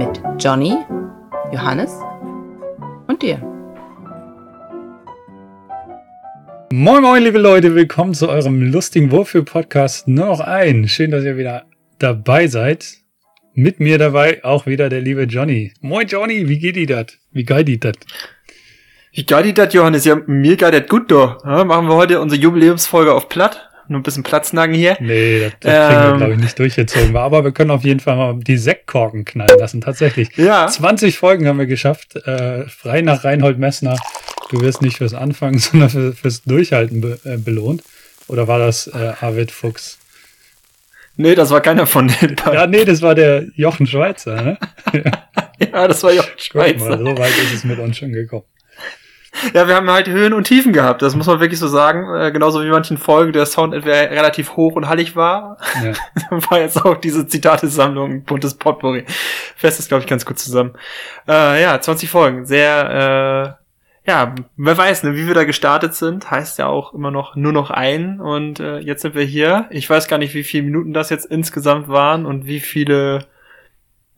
Mit Johnny, Johannes und dir. Moin moin, liebe Leute, willkommen zu eurem lustigen Wohlfühl-Podcast Nur noch ein. Schön, dass ihr wieder dabei seid. Mit mir dabei auch wieder der liebe Johnny. Moin Johnny, wie geht die das? Wie geil die das? Wie geil die das, Johannes? Ja, mir geht das gut, doch. Ja, machen wir heute unsere Jubiläumsfolge auf platt. Nur ein bisschen Platznagen hier. Nee, das, das kriegen wir, Ähm. glaube ich, nicht durchgezogen. Aber wir können auf jeden Fall mal die Sektkorken knallen lassen. Tatsächlich. Ja. 20 Folgen haben wir geschafft. Äh, frei nach Reinhold Messner. Du wirst nicht fürs Anfangen, sondern für, fürs Durchhalten be äh, belohnt. Oder war das äh, Arvid Fuchs? Nee, das war keiner von den Ja, beiden. nee, das war der Jochen Schweizer, ne? Ja, das war Jochen Guck mal, Schweizer. so weit ist es mit uns schon gekommen. Ja, wir haben halt Höhen und Tiefen gehabt. Das muss man wirklich so sagen. Äh, genauso wie manchen Folgen der Sound etwa relativ hoch und hallig war, Ja. war jetzt auch diese Zitatesammlung ein buntes Potpourri. Fest ist, glaube ich, ganz gut zusammen. Äh, ja, 20 Folgen. Sehr, äh, ja, wer weiß, ne, wie wir da gestartet sind, heißt ja auch immer noch nur noch ein. Und äh, jetzt sind wir hier. Ich weiß gar nicht, wie viele Minuten das jetzt insgesamt waren und wie viele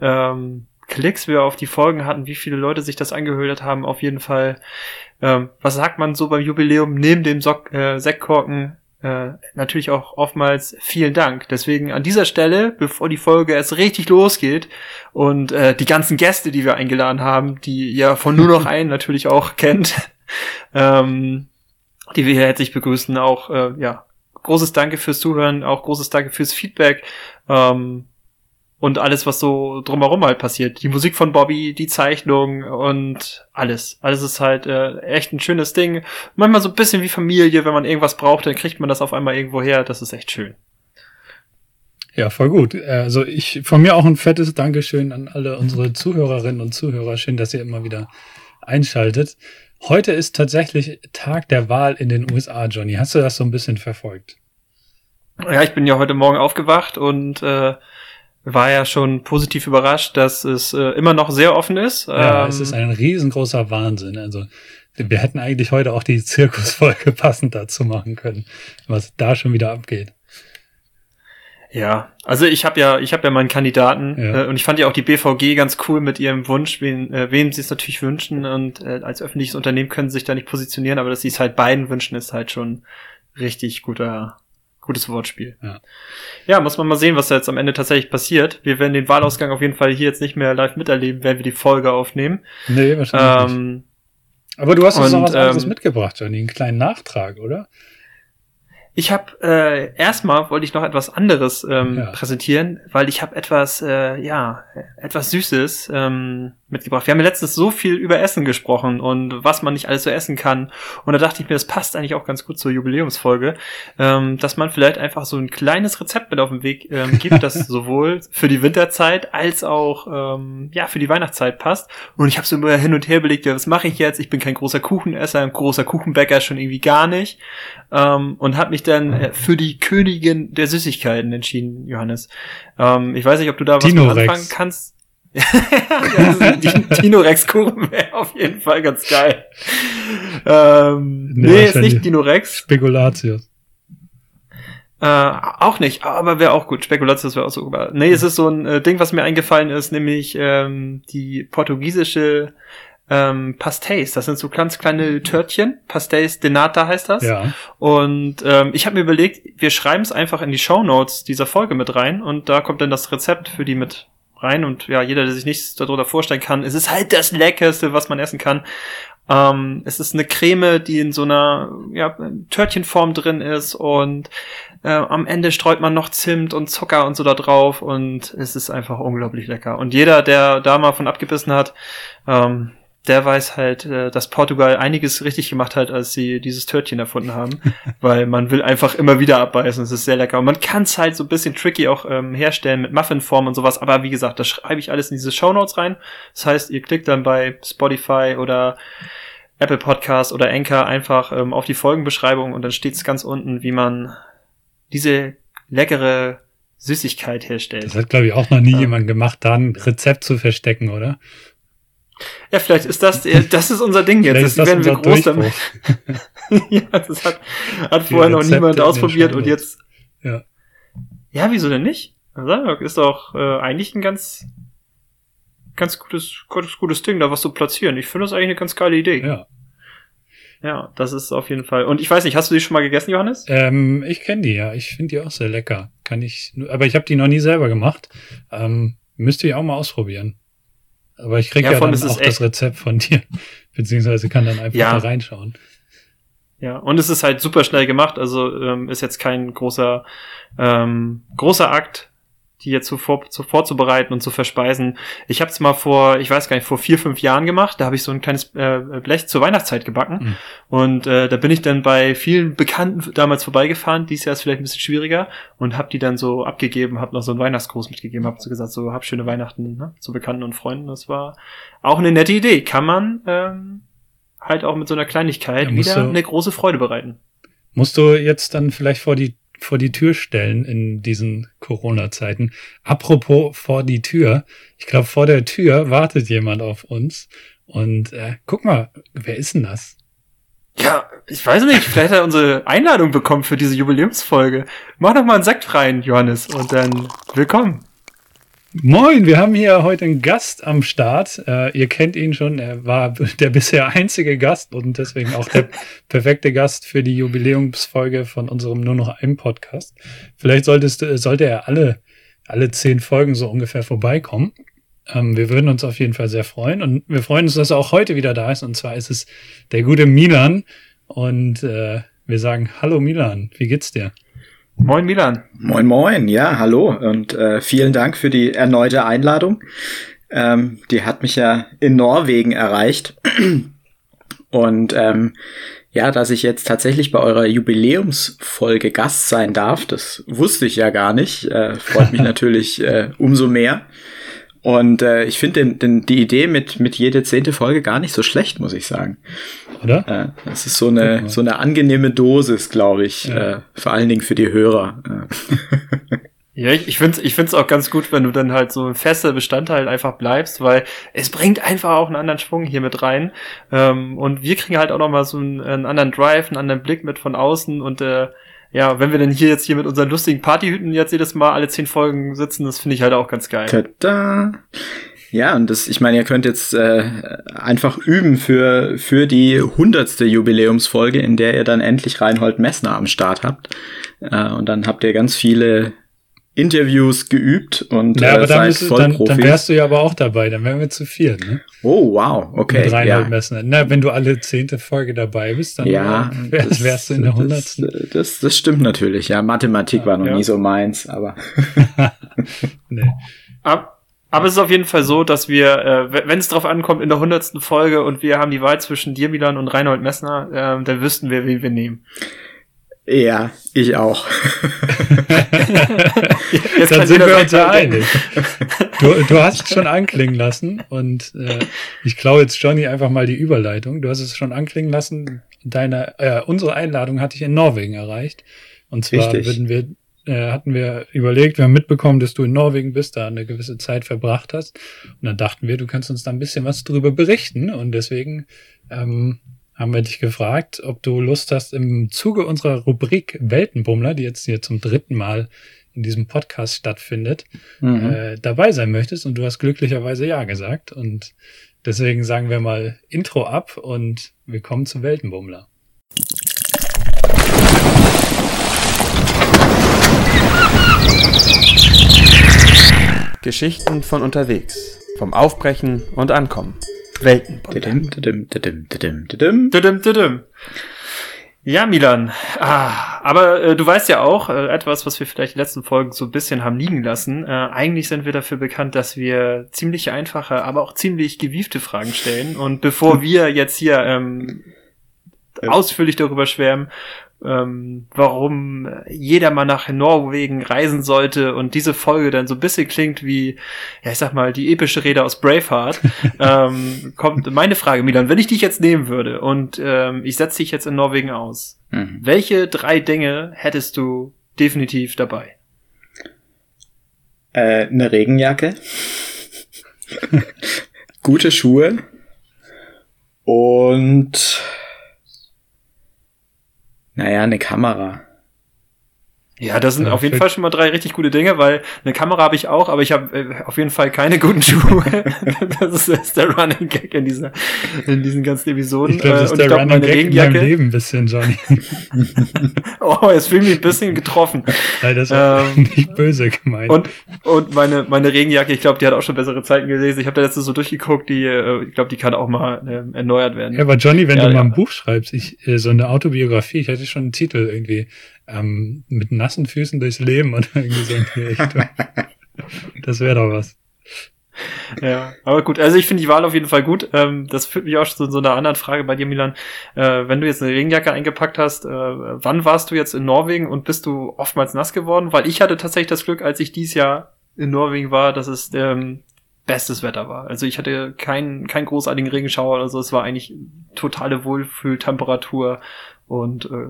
ähm, Klicks wir auf die Folgen hatten, wie viele Leute sich das angehört haben. Auf jeden Fall, ähm, was sagt man so beim Jubiläum? Neben dem Sock, äh, Sektkorken äh, natürlich auch oftmals vielen Dank. Deswegen an dieser Stelle, bevor die Folge erst richtig losgeht und äh, die ganzen Gäste, die wir eingeladen haben, die ihr von nur noch einen natürlich auch kennt, ähm, die wir hier herzlich begrüßen, auch äh, ja großes Danke fürs Zuhören, auch großes Danke fürs Feedback. Ähm, und alles, was so drumherum halt passiert. Die Musik von Bobby, die Zeichnung und alles. Alles ist halt äh, echt ein schönes Ding. Manchmal so ein bisschen wie Familie, wenn man irgendwas braucht, dann kriegt man das auf einmal irgendwo her. Das ist echt schön. ja, voll gut. Also ich von mir auch ein fettes Dankeschön an alle unsere Zuhörerinnen und Zuhörer. Schön, dass ihr immer wieder einschaltet. Heute ist tatsächlich Tag der Wahl in den USA, Johnny. Hast du das so ein bisschen verfolgt? Ja, ich bin ja heute Morgen aufgewacht und äh, war ja schon positiv überrascht, dass es äh, immer noch sehr offen ist. Ja, Ähm, es ist ein riesengroßer Wahnsinn. Also wir hätten eigentlich heute auch die Zirkusfolge passend dazu machen können, was da schon wieder abgeht. Ja, also ich habe ja, ich habe ja meinen Kandidaten Ja. äh, und ich fand ja auch die BVG ganz cool mit ihrem Wunsch, wen, äh, wen sie es natürlich wünschen und äh, als öffentliches Unternehmen können sie sich da nicht positionieren, aber dass sie es halt beiden wünschen, ist halt schon richtig guter, gutes Wortspiel. Ja. ja, muss man mal sehen, was da jetzt am Ende tatsächlich passiert. Wir werden den Wahlausgang auf jeden Fall hier jetzt nicht mehr live miterleben, werden wir die Folge aufnehmen. Nee, wahrscheinlich nicht. Ähm, Aber du hast uns noch was anderes ähm, mitgebracht, Johnny. Einen kleinen Nachtrag, oder? Ich habe äh, erstmal wollte ich noch etwas anderes ähm, Ja. präsentieren, weil ich habe etwas äh, ja etwas Süßes ähm, mitgebracht. Wir haben ja letztens so viel über Essen gesprochen und was man nicht alles so essen kann. Und da dachte ich mir, das passt eigentlich auch ganz gut zur Jubiläumsfolge, ähm, dass man vielleicht einfach so ein kleines Rezept mit auf den Weg ähm, gibt, das sowohl für die Winterzeit als auch ähm, ja für die Weihnachtszeit passt. Und ich habe so immer hin und her belegt, ja, was mache ich jetzt? Ich bin kein großer Kuchenesser, ein großer Kuchenbäcker schon irgendwie gar nicht ähm, und habe mich dann äh, für die Königin der Süßigkeiten entschieden, Johannes. Ähm, ich weiß nicht, ob du da was anfangen kannst. ja, Din- Dinorex-Kuchen wäre auf jeden Fall ganz geil. Ähm, Nee, nee, ist nicht Dinorex. Spekulatius. Äh, auch nicht, aber wäre auch gut. Spekulatius wäre auch so. Nee, es ist so ein äh, Ding, was mir eingefallen ist, nämlich ähm, die portugiesische ähm, Pastéis. Das sind so ganz kleine Törtchen. Pastéis de Nata heißt das. Ja. Und ähm, ich habe mir überlegt, wir schreiben es einfach in die Shownotes dieser Folge mit rein und da kommt dann das Rezept für die mit rein und ja, jeder, der sich nichts darunter vorstellen kann, es ist halt das Leckerste, was man essen kann. Ähm, es ist eine Creme, die in so einer ja, Törtchenform drin ist und äh, am Ende streut man noch Zimt und Zucker und so da drauf und es ist einfach unglaublich lecker. Und jeder, der da mal von abgebissen hat, ähm, der weiß halt, äh, dass Portugal einiges richtig gemacht hat, als sie dieses Törtchen erfunden haben, weil man will einfach immer wieder abbeißen. Es ist sehr lecker. Und man kann es halt so ein bisschen tricky auch ähm, herstellen mit Muffinform und sowas. Aber wie gesagt, das schreibe ich alles in diese Show Notes rein. Das heißt, ihr klickt dann bei Spotify oder Apple Podcast oder Anchor einfach ähm, auf die Folgenbeschreibung und dann steht es ganz unten, wie man diese leckere Süßigkeit herstellt. Das hat, glaube ich, auch noch nie ja. jemand gemacht, da ein Rezept zu verstecken, oder? Ja, vielleicht ist das, das ist unser Ding jetzt. das, das werden wir groß damit. ja, das hat, hat vorher noch niemand ausprobiert und jetzt. Ja. Ja, wieso denn nicht? Ist doch äh, eigentlich ein ganz, ganz gutes, gutes, gutes Ding, da was zu platzieren. Ich finde das eigentlich eine ganz geile Idee. Ja. Ja, das ist auf jeden Fall. Und ich weiß nicht, hast du die schon mal gegessen, Johannes? Ähm, ich kenne die, ja. Ich finde die auch sehr lecker. Kann ich, aber ich habe die noch nie selber gemacht. Ähm, müsste ich auch mal ausprobieren. Aber ich kriege ja, ja dann auch das Rezept von dir, beziehungsweise kann dann einfach ja. da reinschauen. Ja, und es ist halt super schnell gemacht, also ähm, ist jetzt kein großer ähm, großer Akt, die jetzt so, vor, so vorzubereiten und zu verspeisen. Ich habe es mal vor, ich weiß gar nicht, vor vier, fünf Jahren gemacht. Da habe ich so ein kleines äh, Blech zur Weihnachtszeit gebacken. Mhm. Und äh, da bin ich dann bei vielen Bekannten damals vorbeigefahren. Dieses Jahr ist vielleicht ein bisschen schwieriger. Und habe die dann so abgegeben, habe noch so einen Weihnachtsgruß mitgegeben, habe so gesagt, so hab schöne Weihnachten ne, zu Bekannten und Freunden. Das war auch eine nette Idee. Kann man ähm, halt auch mit so einer Kleinigkeit ja, wieder eine große Freude bereiten. Musst du jetzt dann vielleicht vor die vor die Tür stellen in diesen Corona-Zeiten. Apropos vor die Tür. Ich glaube, vor der Tür wartet jemand auf uns. Und äh, guck mal, wer ist denn das? Ja, ich weiß nicht, vielleicht hat er unsere Einladung bekommen für diese Jubiläumsfolge. Mach doch mal einen Sekt rein, Johannes, und dann willkommen. Moin, wir haben hier heute einen Gast am Start. Äh, ihr kennt ihn schon, er war der bisher einzige Gast und deswegen auch der perfekte Gast für die Jubiläumsfolge von unserem Nur noch einem Podcast. Vielleicht solltest, sollte er alle, alle zehn Folgen so ungefähr vorbeikommen. Ähm, wir würden uns auf jeden Fall sehr freuen und wir freuen uns, dass er auch heute wieder da ist und zwar ist es der gute Milan und äh, wir sagen Hallo Milan, wie geht's dir? Moin Milan. Moin moin, ja, hallo und äh, vielen Dank für die erneute Einladung. Ähm, die hat mich ja in Norwegen erreicht. Und ähm, ja, dass ich jetzt tatsächlich bei eurer Jubiläumsfolge Gast sein darf, das wusste ich ja gar nicht. Äh, freut mich natürlich äh, umso mehr. Und äh, ich finde den, den, die Idee mit, mit jede zehnte Folge gar nicht so schlecht, muss ich sagen. Oder? Äh, das ist so eine, so eine angenehme Dosis, glaube ich, ja. äh, vor allen Dingen für die Hörer. Ja, ich, ich finde es ich find's auch ganz gut, wenn du dann halt so ein fester Bestandteil einfach bleibst, weil es bringt einfach auch einen anderen Schwung hier mit rein. Ähm, und wir kriegen halt auch nochmal so einen, einen anderen Drive, einen anderen Blick mit von außen und äh, ja, wenn wir denn hier jetzt hier mit unseren lustigen Partyhüten jetzt jedes Mal alle zehn Folgen sitzen, das finde ich halt auch ganz geil. Tada. Ja, und das, ich meine, ihr könnt jetzt äh, einfach üben für, für die hundertste Jubiläumsfolge, in der ihr dann endlich Reinhold Messner am Start habt. Äh, und dann habt ihr ganz viele Interviews geübt und ja, aber äh, dann, bist, dann, dann, wärst du ja aber auch dabei, dann wären wir zu viert, ne? Oh, wow, okay. Mit Reinhold ja. Messner. Na, wenn du alle zehnte Folge dabei bist, dann ja, wär, das, wärst du in der hundertsten. Das, das, das, stimmt natürlich, ja. Mathematik ja, war noch ja. nie so meins, aber. nee. Ab, aber es ist auf jeden Fall so, dass wir, äh, wenn es drauf ankommt, in der hundertsten Folge und wir haben die Wahl zwischen dir, Milan, und Reinhold Messner, äh, dann wüssten wir, wen wir nehmen. Ja, ich auch. Jetzt Dann sind wir uns ja einig. Du, du hast es schon anklingen lassen und äh, ich klaue jetzt Johnny einfach mal die Überleitung. Du hast es schon anklingen lassen. Deine, äh, unsere Einladung hatte ich in Norwegen erreicht. Und zwar würden wir, äh, hatten wir überlegt, wir haben mitbekommen, dass du in Norwegen bist, da eine gewisse Zeit verbracht hast. Und dann dachten wir, du kannst uns da ein bisschen was drüber berichten. Und deswegen ähm, haben wir dich gefragt, ob du Lust hast, im Zuge unserer Rubrik Weltenbummler, die jetzt hier zum dritten Mal in diesem Podcast stattfindet, mhm. äh, dabei sein möchtest. Und du hast glücklicherweise Ja gesagt. Und deswegen sagen wir mal Intro ab und willkommen zu Weltenbummler. Geschichten von unterwegs, vom Aufbrechen und Ankommen. Weltenbummler. Ja, Milan. Ah, aber äh, du weißt ja auch, äh, etwas, was wir vielleicht in den letzten Folgen so ein bisschen haben liegen lassen. Äh, eigentlich sind wir dafür bekannt, dass wir ziemlich einfache, aber auch ziemlich gewiefte Fragen stellen. Und bevor wir jetzt hier ähm, ausführlich darüber schwärmen, ähm, warum jeder mal nach Norwegen reisen sollte und diese Folge dann so ein bisschen klingt wie, ja, ich sag mal, die epische Rede aus Braveheart, ähm, kommt meine Frage, Milan, wenn ich dich jetzt nehmen würde und ähm, ich setze dich jetzt in Norwegen aus, mhm. welche drei Dinge hättest du definitiv dabei? Äh, eine Regenjacke, gute Schuhe und naja, eine Kamera. Ja, das sind ja, auf jeden Fall schon mal drei richtig gute Dinge, weil eine Kamera habe ich auch, aber ich habe äh, auf jeden Fall keine guten Schuhe. das, ist, das ist der Running Gag in, dieser, in diesen ganzen Episoden. Ich glaube, das ist der glaub, Running Gag Regenjacke, in meinem Leben ein bisschen, Johnny. oh, jetzt fühle ich mich ein bisschen getroffen. Nein, das war ähm, nicht böse gemeint. Und, und meine, meine Regenjacke, ich glaube, die hat auch schon bessere Zeiten gelesen. Ich habe da letztens so durchgeguckt, die, äh, ich glaube, die kann auch mal äh, erneuert werden. Ja, aber Johnny, wenn ja, du ja. mal ein Buch schreibst, ich, äh, so eine Autobiografie, ich hatte schon einen Titel irgendwie, ähm, mit nassen Füßen durchs Leben oder irgendwie so in die Richtung. das wäre doch was. Ja, aber gut, also ich finde die Wahl auf jeden Fall gut. Ähm, das führt mich auch zu so einer anderen Frage bei dir, Milan. Äh, wenn du jetzt eine Regenjacke eingepackt hast, äh, wann warst du jetzt in Norwegen und bist du oftmals nass geworden? Weil ich hatte tatsächlich das Glück, als ich dieses Jahr in Norwegen war, dass es ähm, bestes Wetter war. Also ich hatte keinen keinen großartigen Regenschauer oder so. Es war eigentlich totale Wohlfühltemperatur und äh,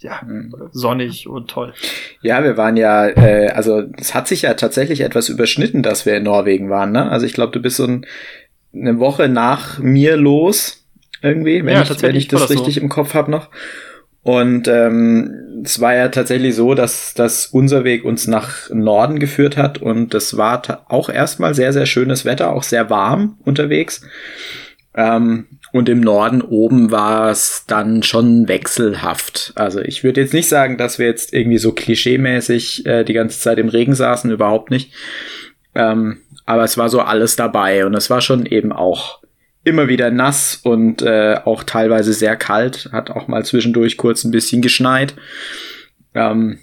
ja, mhm. sonnig und toll. Ja, wir waren ja, äh, also es hat sich ja tatsächlich etwas überschnitten, dass wir in Norwegen waren. Ne? Also ich glaube, du bist so ein, eine Woche nach mir los irgendwie, wenn, ja, ich, wenn ich das richtig so. im Kopf habe noch. Und ähm, es war ja tatsächlich so, dass, dass unser Weg uns nach Norden geführt hat und es war auch erstmal sehr, sehr schönes Wetter, auch sehr warm unterwegs. Ähm, und im Norden oben war es dann schon wechselhaft. Also ich würde jetzt nicht sagen, dass wir jetzt irgendwie so klischeemäßig äh, die ganze Zeit im Regen saßen, überhaupt nicht. Ähm, aber es war so alles dabei und es war schon eben auch immer wieder nass und äh, auch teilweise sehr kalt. Hat auch mal zwischendurch kurz ein bisschen geschneit. Ähm,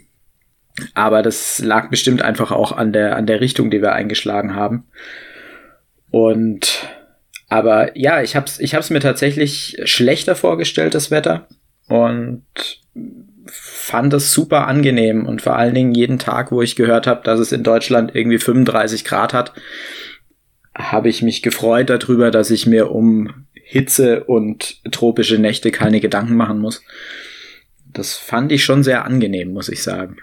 aber das lag bestimmt einfach auch an der, an der Richtung, die wir eingeschlagen haben. Und aber ja, ich habe es ich hab's mir tatsächlich schlechter vorgestellt, das Wetter. Und fand es super angenehm. Und vor allen Dingen jeden Tag, wo ich gehört habe, dass es in Deutschland irgendwie 35 Grad hat, habe ich mich gefreut darüber, dass ich mir um Hitze und tropische Nächte keine Gedanken machen muss. Das fand ich schon sehr angenehm, muss ich sagen.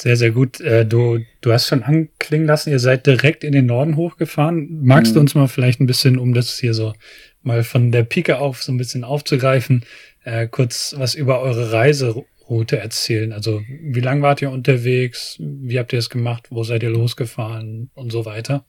Sehr, sehr gut. Äh, du, du hast schon anklingen lassen, ihr seid direkt in den Norden hochgefahren. Magst mhm. du uns mal vielleicht ein bisschen, um das hier so mal von der Pike auf so ein bisschen aufzugreifen, äh, kurz was über eure Reise Route erzählen? Also wie lang wart ihr unterwegs? Wie habt ihr es gemacht? Wo seid ihr losgefahren und so weiter?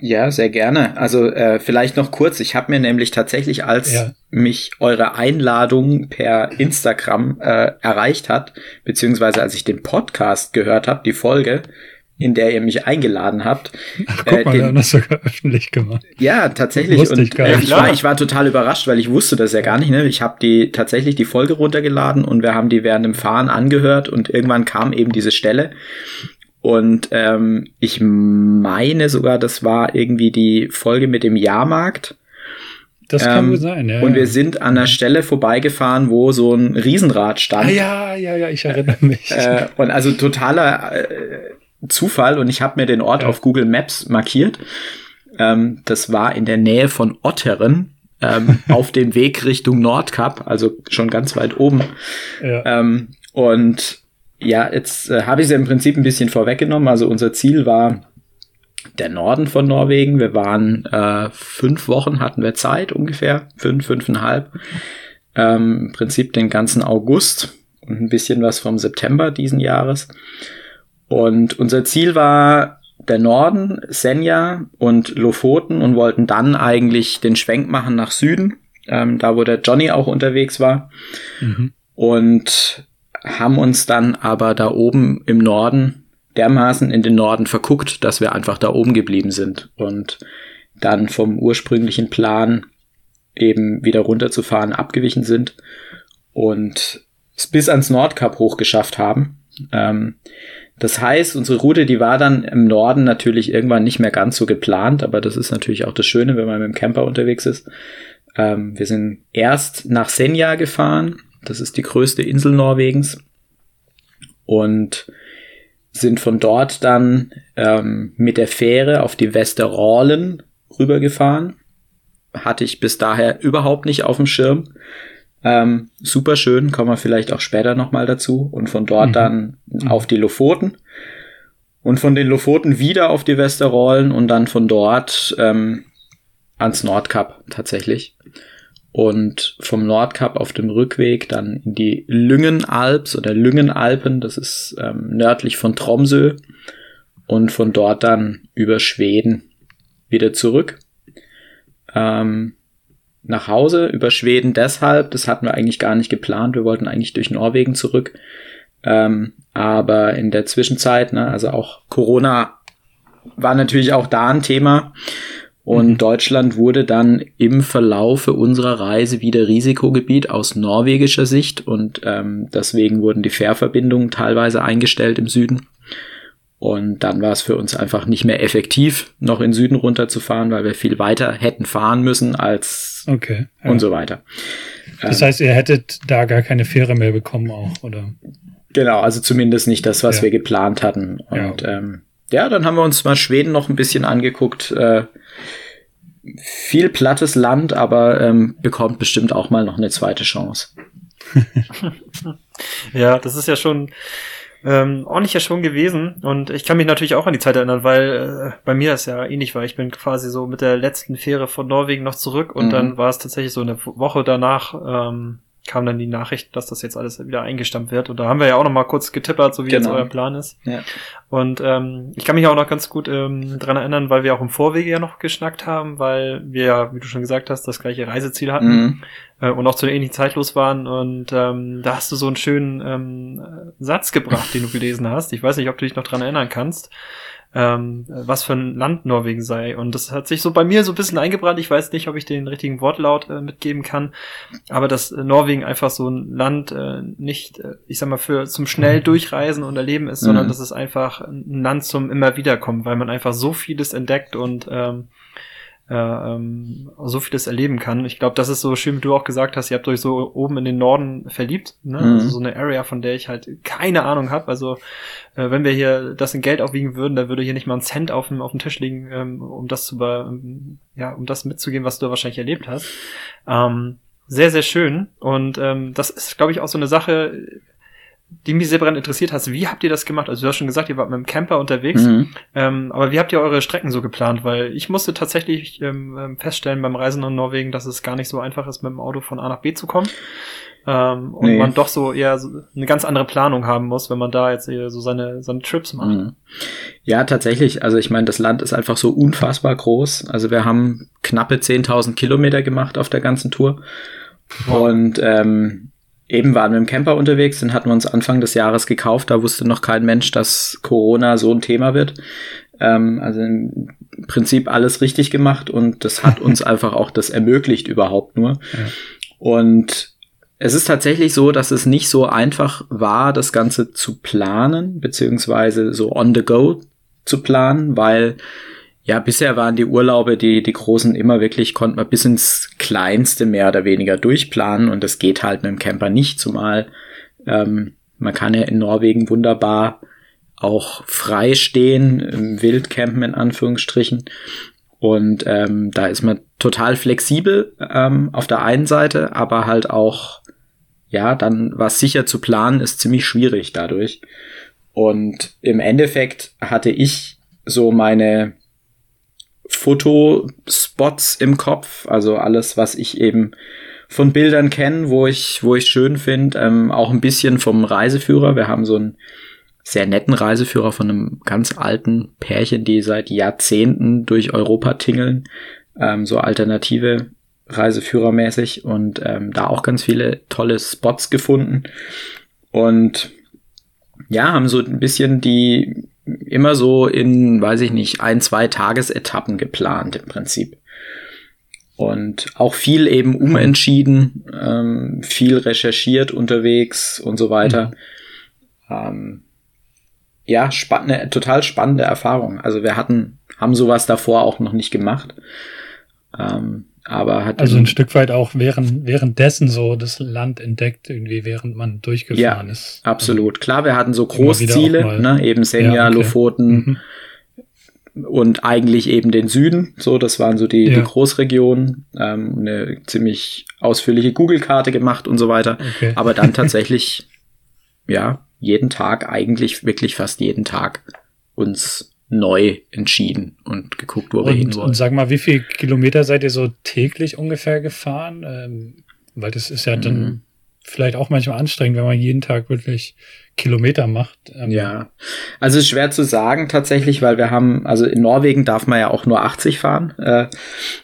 Ja, sehr gerne. Also äh, vielleicht noch kurz. Ich habe mir nämlich tatsächlich, als ja. mich eure Einladung per Instagram äh, erreicht hat, beziehungsweise als ich den Podcast gehört habe, die Folge, in der ihr mich eingeladen habt. Ach, guck äh, mal, den, wir haben das sogar öffentlich gemacht. Ja, tatsächlich. Wusste ich, und, äh, ich, war, ich war total überrascht, weil ich wusste das ja gar nicht. Ne? Ich habe die tatsächlich die Folge runtergeladen und wir haben die während dem Fahren angehört und irgendwann kam eben diese Stelle. Und ähm, ich meine sogar, das war irgendwie die Folge mit dem Jahrmarkt. Das kann ähm, wohl sein, ja. Und wir sind an der Stelle vorbeigefahren, wo so ein Riesenrad stand. Ah, ja, ja, ja, ich erinnere mich. Äh, und also totaler äh, Zufall und ich habe mir den Ort ja. auf Google Maps markiert. Ähm, das war in der Nähe von Otteren. ähm, auf dem Weg Richtung Nordkap, also schon ganz weit oben. Ja. Ähm, und ja, jetzt äh, habe ich es im Prinzip ein bisschen vorweggenommen. Also unser Ziel war der Norden von Norwegen. Wir waren äh, fünf Wochen hatten wir Zeit ungefähr, fünf, fünfeinhalb. Ähm, Im Prinzip den ganzen August und ein bisschen was vom September diesen Jahres. Und unser Ziel war der Norden, Senja und Lofoten und wollten dann eigentlich den Schwenk machen nach Süden, ähm, da wo der Johnny auch unterwegs war. Mhm. Und haben uns dann aber da oben im Norden dermaßen in den Norden verguckt, dass wir einfach da oben geblieben sind und dann vom ursprünglichen Plan eben wieder runterzufahren abgewichen sind und es bis ans Nordkap hochgeschafft haben. Ähm, das heißt, unsere Route, die war dann im Norden natürlich irgendwann nicht mehr ganz so geplant, aber das ist natürlich auch das Schöne, wenn man mit dem Camper unterwegs ist. Ähm, wir sind erst nach Senja gefahren, das ist die größte Insel Norwegens, und sind von dort dann ähm, mit der Fähre auf die Westeralen rübergefahren. Hatte ich bis daher überhaupt nicht auf dem Schirm. Ähm, super schön, kommen wir vielleicht auch später nochmal dazu. Und von dort mhm. dann mhm. auf die Lofoten. Und von den Lofoten wieder auf die Westerrollen und dann von dort ähm, ans Nordkap tatsächlich. Und vom Nordkap auf dem Rückweg dann in die Lüngenalps oder Lüngenalpen, das ist ähm, nördlich von Tromsø. Und von dort dann über Schweden wieder zurück. Ähm, nach Hause über Schweden deshalb, das hatten wir eigentlich gar nicht geplant, wir wollten eigentlich durch Norwegen zurück. Ähm, aber in der Zwischenzeit, ne, also auch Corona war natürlich auch da ein Thema. Und mhm. Deutschland wurde dann im Verlaufe unserer Reise wieder Risikogebiet aus norwegischer Sicht und ähm, deswegen wurden die Fährverbindungen teilweise eingestellt im Süden. Und dann war es für uns einfach nicht mehr effektiv, noch in Süden runterzufahren, weil wir viel weiter hätten fahren müssen als okay, ja. und so weiter. Das heißt, ihr hättet da gar keine Fähre mehr bekommen auch, oder? Genau, also zumindest nicht das, was ja. wir geplant hatten. Und ja. Ähm, ja, dann haben wir uns mal Schweden noch ein bisschen angeguckt. Äh, viel plattes Land, aber ähm, bekommt bestimmt auch mal noch eine zweite Chance. ja, das ist ja schon ähm, ordentlich ja schon gewesen. Und ich kann mich natürlich auch an die Zeit erinnern, weil äh, bei mir ist ja ähnlich war. Ich bin quasi so mit der letzten Fähre von Norwegen noch zurück und mhm. dann war es tatsächlich so eine Woche danach, ähm, kam dann die Nachricht, dass das jetzt alles wieder eingestammt wird. Und da haben wir ja auch noch mal kurz getippert, so wie genau. jetzt euer Plan ist. Ja. Und ähm, ich kann mich auch noch ganz gut ähm, dran erinnern, weil wir auch im Vorwege ja noch geschnackt haben, weil wir ja, wie du schon gesagt hast, das gleiche Reiseziel hatten mhm. äh, und auch zu einer ähnlichen Zeit los waren. Und ähm, da hast du so einen schönen ähm, Satz gebracht, den du gelesen hast. Ich weiß nicht, ob du dich noch dran erinnern kannst ähm, was für ein Land Norwegen sei. Und das hat sich so bei mir so ein bisschen eingebrannt. Ich weiß nicht, ob ich den richtigen Wortlaut äh, mitgeben kann, aber dass äh, Norwegen einfach so ein Land äh, nicht, äh, ich sag mal, für zum schnell durchreisen und erleben ist, mhm. sondern dass es einfach ein Land zum immer wiederkommen, weil man einfach so vieles entdeckt und ähm, äh, ähm, so vieles erleben kann. Ich glaube, das ist so schön, wie du auch gesagt hast, ihr habt euch so oben in den Norden verliebt, ne? Mhm. Also so eine Area, von der ich halt keine Ahnung habe. Also äh, wenn wir hier das in Geld aufwiegen würden, dann würde hier nicht mal ein Cent auf dem, auf dem Tisch liegen, ähm, um das zu ähm, ja, um das mitzugeben, was du wahrscheinlich erlebt hast. Ähm, sehr, sehr schön. Und ähm, das ist, glaube ich, auch so eine Sache, die mich sehr brennend interessiert hast, wie habt ihr das gemacht? Also du hast schon gesagt, ihr wart mit dem Camper unterwegs, mhm. ähm, aber wie habt ihr eure Strecken so geplant? Weil ich musste tatsächlich ähm, ähm, feststellen beim Reisen in Norwegen, dass es gar nicht so einfach ist, mit dem Auto von A nach B zu kommen. Ähm, und nee. man doch so eher so eine ganz andere Planung haben muss, wenn man da jetzt eher so seine, seine Trips macht. Mhm. Ja, tatsächlich. Also ich meine, das Land ist einfach so unfassbar groß. Also wir haben knappe 10.000 Kilometer gemacht auf der ganzen Tour. Wow. Und ähm, eben waren wir im Camper unterwegs, den hatten wir uns Anfang des Jahres gekauft. Da wusste noch kein Mensch, dass Corona so ein Thema wird. Ähm, also im Prinzip alles richtig gemacht und das hat uns einfach auch das ermöglicht überhaupt nur. Ja. Und es ist tatsächlich so, dass es nicht so einfach war, das Ganze zu planen, beziehungsweise so on the go zu planen, weil ja, bisher waren die Urlaube, die, die großen immer wirklich, konnte man bis ins Kleinste mehr oder weniger durchplanen und das geht halt mit dem Camper nicht, zumal ähm, man kann ja in Norwegen wunderbar auch frei stehen, Wildcampen in Anführungsstrichen. Und ähm, da ist man total flexibel ähm, auf der einen Seite, aber halt auch, ja, dann was sicher zu planen ist ziemlich schwierig dadurch. Und im Endeffekt hatte ich so meine Fotospots im Kopf, also alles, was ich eben von Bildern kenne, wo ich, wo ich schön finde, ähm, auch ein bisschen vom Reiseführer. Wir haben so einen sehr netten Reiseführer von einem ganz alten Pärchen, die seit Jahrzehnten durch Europa tingeln, ähm, so alternative Reiseführer mäßig und ähm, da auch ganz viele tolle Spots gefunden und ja, haben so ein bisschen die immer so in, weiß ich nicht, ein, zwei Tagesetappen geplant im Prinzip. und auch viel eben umentschieden, ähm, viel recherchiert unterwegs und so weiter. Mhm. Ähm, ja, spannende, total spannende Erfahrung. Also wir hatten, haben sowas davor auch noch nicht gemacht. Ähm, aber hat also ein Stück weit auch während, währenddessen so das Land entdeckt, irgendwie während man durchgefahren ja, ist. Absolut. Also Klar, wir hatten so Großziele, ne, eben Senja, ja, okay. Lofoten mhm. und eigentlich eben den Süden. So, das waren so die, ja. die Großregionen. Ähm, eine ziemlich ausführliche Google-Karte gemacht und so weiter. Okay. Aber dann tatsächlich, ja, jeden Tag, eigentlich wirklich fast jeden Tag uns neu entschieden und geguckt, wo und, wir hin wollen. Und sag mal, wie viel Kilometer seid ihr so täglich ungefähr gefahren? Ähm, weil das ist ja mhm. dann vielleicht auch manchmal anstrengend, wenn man jeden Tag wirklich Kilometer macht. Ähm, ja, also ist schwer zu sagen tatsächlich, weil wir haben, also in Norwegen darf man ja auch nur 80 fahren. Äh,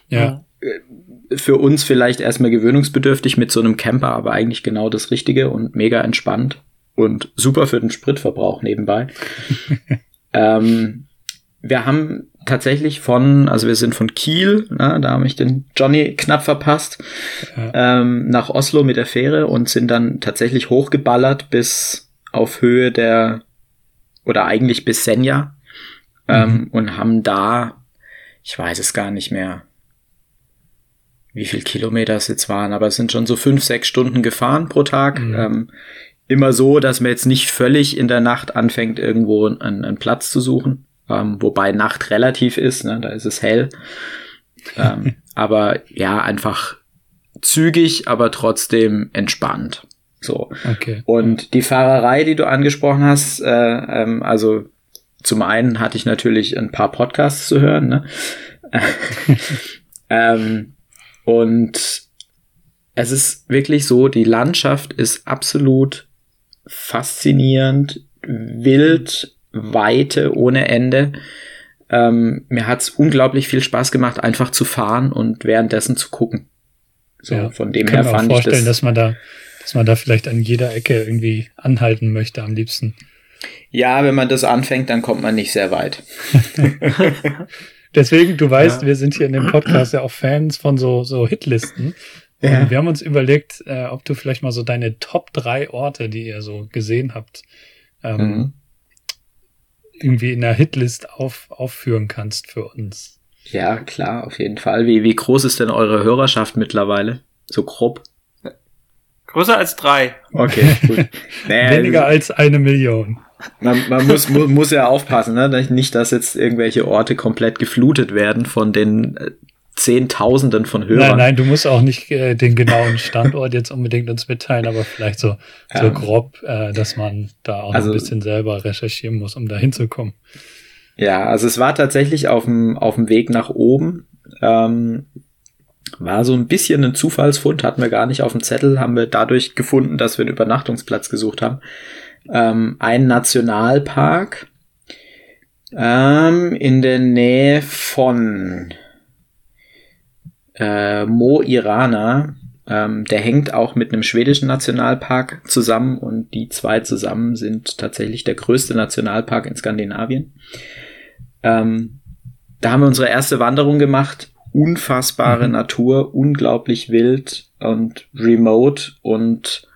ja. Äh, für uns vielleicht erstmal gewöhnungsbedürftig mit so einem Camper, aber eigentlich genau das Richtige und mega entspannt und super für den Spritverbrauch nebenbei. ähm, wir haben tatsächlich von, also wir sind von Kiel, na, da habe ich den Johnny knapp verpasst, ja. ähm, nach Oslo mit der Fähre und sind dann tatsächlich hochgeballert bis auf Höhe der, oder eigentlich bis Senja ähm, mhm. und haben da, ich weiß es gar nicht mehr, wie viel Kilometer es jetzt waren, aber es sind schon so fünf, sechs Stunden gefahren pro Tag. Mhm. Ähm, immer so, dass man jetzt nicht völlig in der Nacht anfängt, irgendwo einen, einen Platz zu suchen ähm, wobei Nacht relativ ist, ne? da ist es hell. ähm, aber ja, einfach zügig, aber trotzdem entspannt. So. Okay. Und die Fahrerei, die du angesprochen hast, äh, ähm, also zum einen hatte ich natürlich ein paar Podcasts zu hören, ne? ähm, und es ist wirklich so, die Landschaft ist absolut faszinierend, wild, Weite ohne Ende. Ähm, mir hat's unglaublich viel Spaß gemacht, einfach zu fahren und währenddessen zu gucken. So, ja, von dem her fand ich vorstellen, das, dass man da, dass man da vielleicht an jeder Ecke irgendwie anhalten möchte am liebsten. Ja, wenn man das anfängt, dann kommt man nicht sehr weit. Deswegen, du weißt, ja. wir sind hier in dem Podcast ja auch Fans von so, so Hitlisten. Ja. Und wir haben uns überlegt, äh, ob du vielleicht mal so deine Top drei Orte, die ihr so gesehen habt, ähm, mhm irgendwie in der Hitlist auf, aufführen kannst für uns. Ja, klar, auf jeden Fall. Wie, wie groß ist denn eure Hörerschaft mittlerweile? So grob? Größer als drei. Okay, gut. Naja, Weniger als eine Million. Man, man muss, mu muss ja aufpassen, ne? nicht, dass jetzt irgendwelche Orte komplett geflutet werden von den äh, Zehntausenden von Hörern. Nein, nein, du musst auch nicht äh, den genauen Standort jetzt unbedingt uns mitteilen, aber vielleicht so, so ähm, grob, äh, dass man da auch also, ein bisschen selber recherchieren muss, um da hinzukommen. Ja, also es war tatsächlich auf dem, auf dem Weg nach oben. Ähm, war so ein bisschen ein Zufallsfund, hatten wir gar nicht auf dem Zettel, haben wir dadurch gefunden, dass wir einen Übernachtungsplatz gesucht haben. Ähm, ein Nationalpark ähm, in der Nähe von äh, Mo Irana, ähm, der hängt auch mit einem schwedischen Nationalpark zusammen und die zwei zusammen sind tatsächlich der größte Nationalpark in Skandinavien. Ähm, da haben wir unsere erste Wanderung gemacht. Unfassbare mhm. Natur, unglaublich wild und remote und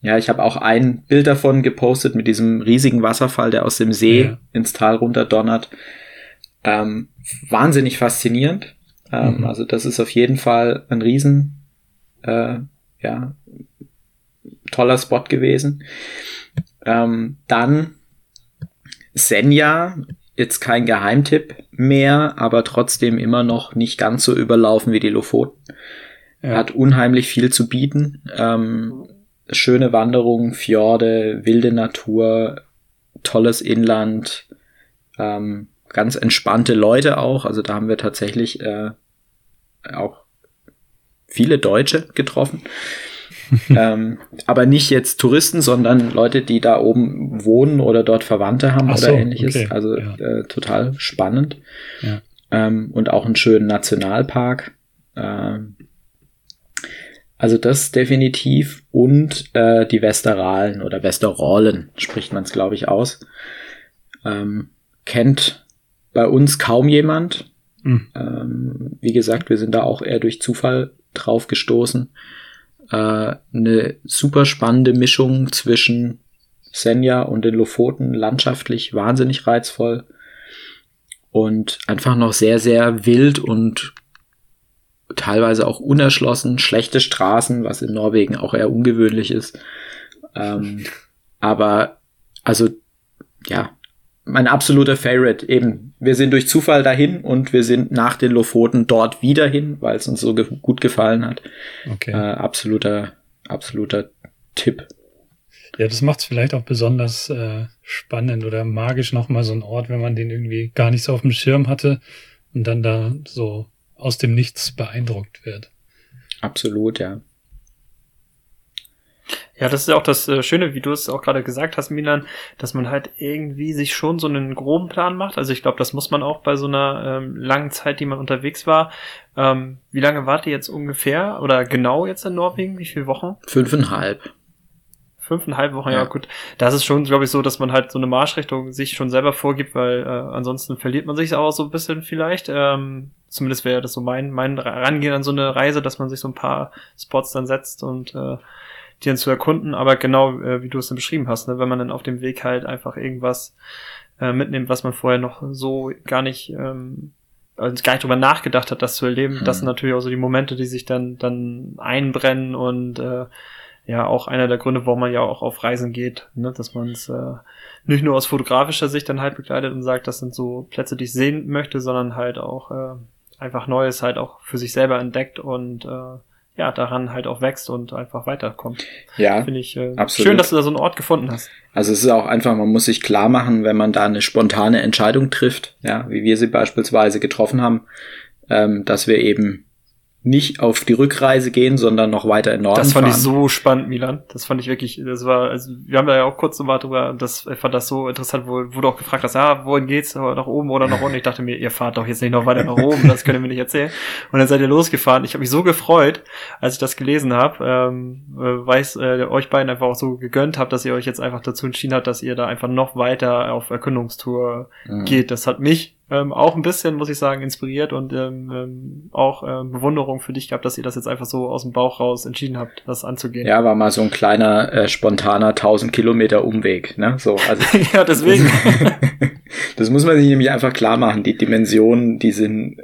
ja, ich habe auch ein Bild davon gepostet mit diesem riesigen Wasserfall, der aus dem See ja. ins Tal runter donnert. Ähm, wahnsinnig faszinierend. Ähm, mhm. Also das ist auf jeden Fall ein riesen, äh, ja, toller Spot gewesen. Ähm, dann Senja, jetzt kein Geheimtipp mehr, aber trotzdem immer noch nicht ganz so überlaufen wie die Lofoten. Ja. Hat unheimlich viel zu bieten. Ähm, schöne Wanderungen, Fjorde, wilde Natur, tolles Inland. Ähm, ganz entspannte Leute auch. Also da haben wir tatsächlich äh, auch viele Deutsche getroffen. ähm, aber nicht jetzt Touristen, sondern Leute, die da oben wohnen oder dort Verwandte haben Ach oder so, ähnliches. Okay. Also ja. äh, total spannend. Ja. Ähm, und auch einen schönen Nationalpark. Ähm, also das definitiv und äh, die Westeralen oder Westerrollen spricht man es, glaube ich, aus. Ähm, kennt bei uns kaum jemand. Mhm. Ähm, wie gesagt, wir sind da auch eher durch Zufall drauf gestoßen. Äh, eine super spannende Mischung zwischen Senja und den Lofoten, landschaftlich wahnsinnig reizvoll und einfach noch sehr, sehr wild und teilweise auch unerschlossen, schlechte Straßen, was in Norwegen auch eher ungewöhnlich ist. Ähm, aber also ja, mein absoluter Favorite eben. Wir sind durch Zufall dahin und wir sind nach den Lofoten dort wieder hin, weil es uns so ge gut gefallen hat. Okay. Äh, absoluter, absoluter Tipp. Ja, das macht es vielleicht auch besonders äh, spannend oder magisch nochmal so ein Ort, wenn man den irgendwie gar nicht so auf dem Schirm hatte und dann da so aus dem Nichts beeindruckt wird. Absolut, ja. Ja, das ist ja auch das äh, Schöne, wie du es auch gerade gesagt hast, Milan, dass man halt irgendwie sich schon so einen groben Plan macht. Also ich glaube, das muss man auch bei so einer ähm, langen Zeit, die man unterwegs war. Ähm, wie lange wart ihr jetzt ungefähr oder genau jetzt in Norwegen? Wie viele Wochen? Fünfeinhalb. Fünfeinhalb Wochen, ja. ja gut. Das ist schon, glaube ich, so, dass man halt so eine Marschrichtung sich schon selber vorgibt, weil äh, ansonsten verliert man sich auch so ein bisschen vielleicht. Ähm, zumindest wäre das so mein, mein Rangehen an so eine Reise, dass man sich so ein paar Spots dann setzt und äh, die dann zu erkunden, aber genau äh, wie du es dann beschrieben hast, ne, wenn man dann auf dem Weg halt einfach irgendwas äh, mitnimmt, was man vorher noch so gar nicht ähm, also gar nicht drüber nachgedacht hat, das zu erleben, hm. das sind natürlich auch so die Momente, die sich dann dann einbrennen und äh, ja auch einer der Gründe, warum man ja auch auf Reisen geht, ne, dass man es äh, nicht nur aus fotografischer Sicht dann halt begleitet und sagt, das sind so Plätze, die ich sehen möchte, sondern halt auch äh, einfach Neues halt auch für sich selber entdeckt und äh, ja, daran halt auch wächst und einfach weiterkommt. Ja. Finde ich äh, absolut. schön, dass du da so einen Ort gefunden hast. Also es ist auch einfach, man muss sich klar machen, wenn man da eine spontane Entscheidung trifft, ja, wie wir sie beispielsweise getroffen haben, ähm, dass wir eben nicht auf die Rückreise gehen, sondern noch weiter in Norden Das fand fahren. ich so spannend, Milan. Das fand ich wirklich, das war, also wir haben da ja auch kurz nochmal drüber, das, ich fand das so interessant, wo, wo du auch gefragt hast, ah, wohin geht's, nach oben oder nach unten? Ich dachte mir, ihr fahrt doch jetzt nicht noch weiter nach oben, das könnt ihr mir nicht erzählen. Und dann seid ihr losgefahren. Ich habe mich so gefreut, als ich das gelesen habe, ähm, äh, weil ich äh, euch beiden einfach auch so gegönnt habt, dass ihr euch jetzt einfach dazu entschieden habt, dass ihr da einfach noch weiter auf Erkundungstour mhm. geht. Das hat mich ähm, auch ein bisschen, muss ich sagen, inspiriert und ähm, ähm, auch ähm, Bewunderung für dich gehabt, dass ihr das jetzt einfach so aus dem Bauch raus entschieden habt, das anzugehen. Ja, war mal so ein kleiner, äh, spontaner 1000 Kilometer Umweg, ne? So, also. ja, deswegen. das muss man sich nämlich einfach klar machen. Die Dimensionen, die sind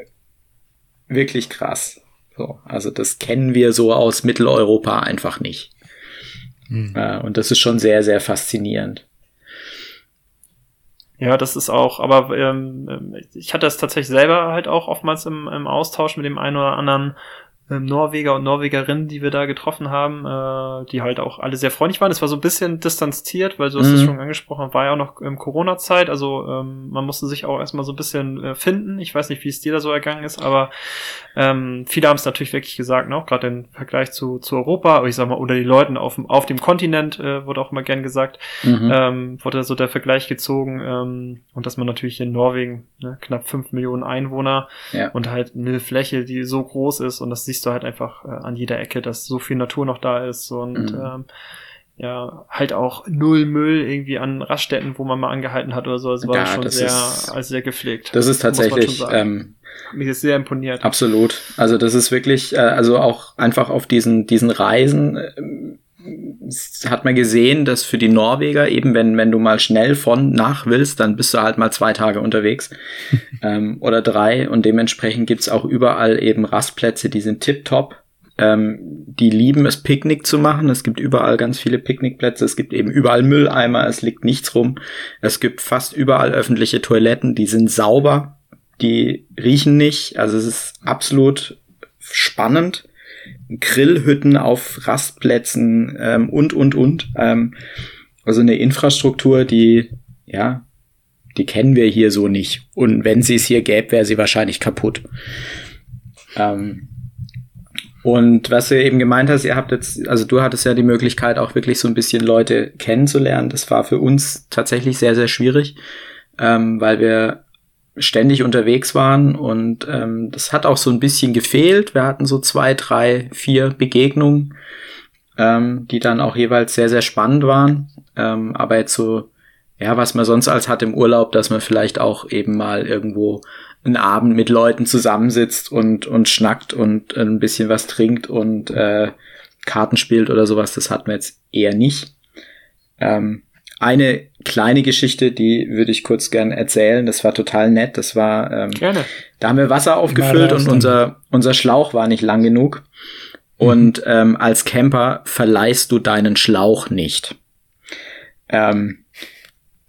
wirklich krass. So, also das kennen wir so aus Mitteleuropa einfach nicht. Mhm. Äh, und das ist schon sehr, sehr faszinierend. Ja, das ist auch, aber ähm, ich hatte das tatsächlich selber halt auch oftmals im, im Austausch mit dem einen oder anderen ähm, Norweger und Norwegerinnen, die wir da getroffen haben, äh, die halt auch alle sehr freundlich waren. Es war so ein bisschen distanziert, weil du hast es mhm. schon angesprochen, war ja auch noch ähm, Corona-Zeit, also ähm, man musste sich auch erstmal so ein bisschen äh, finden. Ich weiß nicht, wie es dir da so ergangen ist, aber ähm, viele haben es natürlich wirklich gesagt, ne? gerade im Vergleich zu, zu Europa, aber ich sag mal, unter die Leuten auf, auf dem Kontinent, äh, wurde auch immer gern gesagt, mhm. ähm, wurde so der Vergleich gezogen ähm, und dass man natürlich in Norwegen ne, knapp fünf Millionen Einwohner ja. und halt eine Fläche, die so groß ist und das siehst du halt einfach äh, an jeder Ecke, dass so viel Natur noch da ist und mhm. ähm, ja, halt auch null Müll irgendwie an Raststätten, wo man mal angehalten hat oder so. Das war ja, schon sehr, ist, also sehr gepflegt. Das ist tatsächlich, ähm, mich ist sehr imponiert. Absolut. Also das ist wirklich, äh, also auch einfach auf diesen, diesen Reisen, äh, hat man gesehen, dass für die Norweger eben, wenn, wenn du mal schnell von nach willst, dann bist du halt mal zwei Tage unterwegs ähm, oder drei und dementsprechend gibt's auch überall eben Rastplätze, die sind tipptopp. Ähm, die lieben es, Picknick zu machen. Es gibt überall ganz viele Picknickplätze. Es gibt eben überall Mülleimer. Es liegt nichts rum. Es gibt fast überall öffentliche Toiletten. Die sind sauber. Die riechen nicht. Also es ist absolut spannend. Grillhütten auf Rastplätzen ähm, und, und, und. Ähm, also eine Infrastruktur, die, ja, die kennen wir hier so nicht. Und wenn sie es hier gäbe, wäre sie wahrscheinlich kaputt. Ähm, und was du eben gemeint hast, ihr habt jetzt, also du hattest ja die Möglichkeit, auch wirklich so ein bisschen Leute kennenzulernen. Das war für uns tatsächlich sehr, sehr schwierig, ähm, weil wir ständig unterwegs waren und ähm, das hat auch so ein bisschen gefehlt. Wir hatten so zwei, drei, vier Begegnungen, ähm, die dann auch jeweils sehr, sehr spannend waren. Ähm, aber jetzt so ja, was man sonst als hat im Urlaub, dass man vielleicht auch eben mal irgendwo einen Abend mit Leuten zusammensitzt und, und schnackt und ein bisschen was trinkt und äh, Karten spielt oder sowas. Das hat man jetzt eher nicht. Ähm, eine kleine Geschichte, die würde ich kurz gern erzählen. Das war total nett. Das war, ähm, Gerne. da haben wir Wasser aufgefüllt und unser, unser Schlauch war nicht lang genug. Und ähm, als Camper verleihst du deinen Schlauch nicht. Ähm,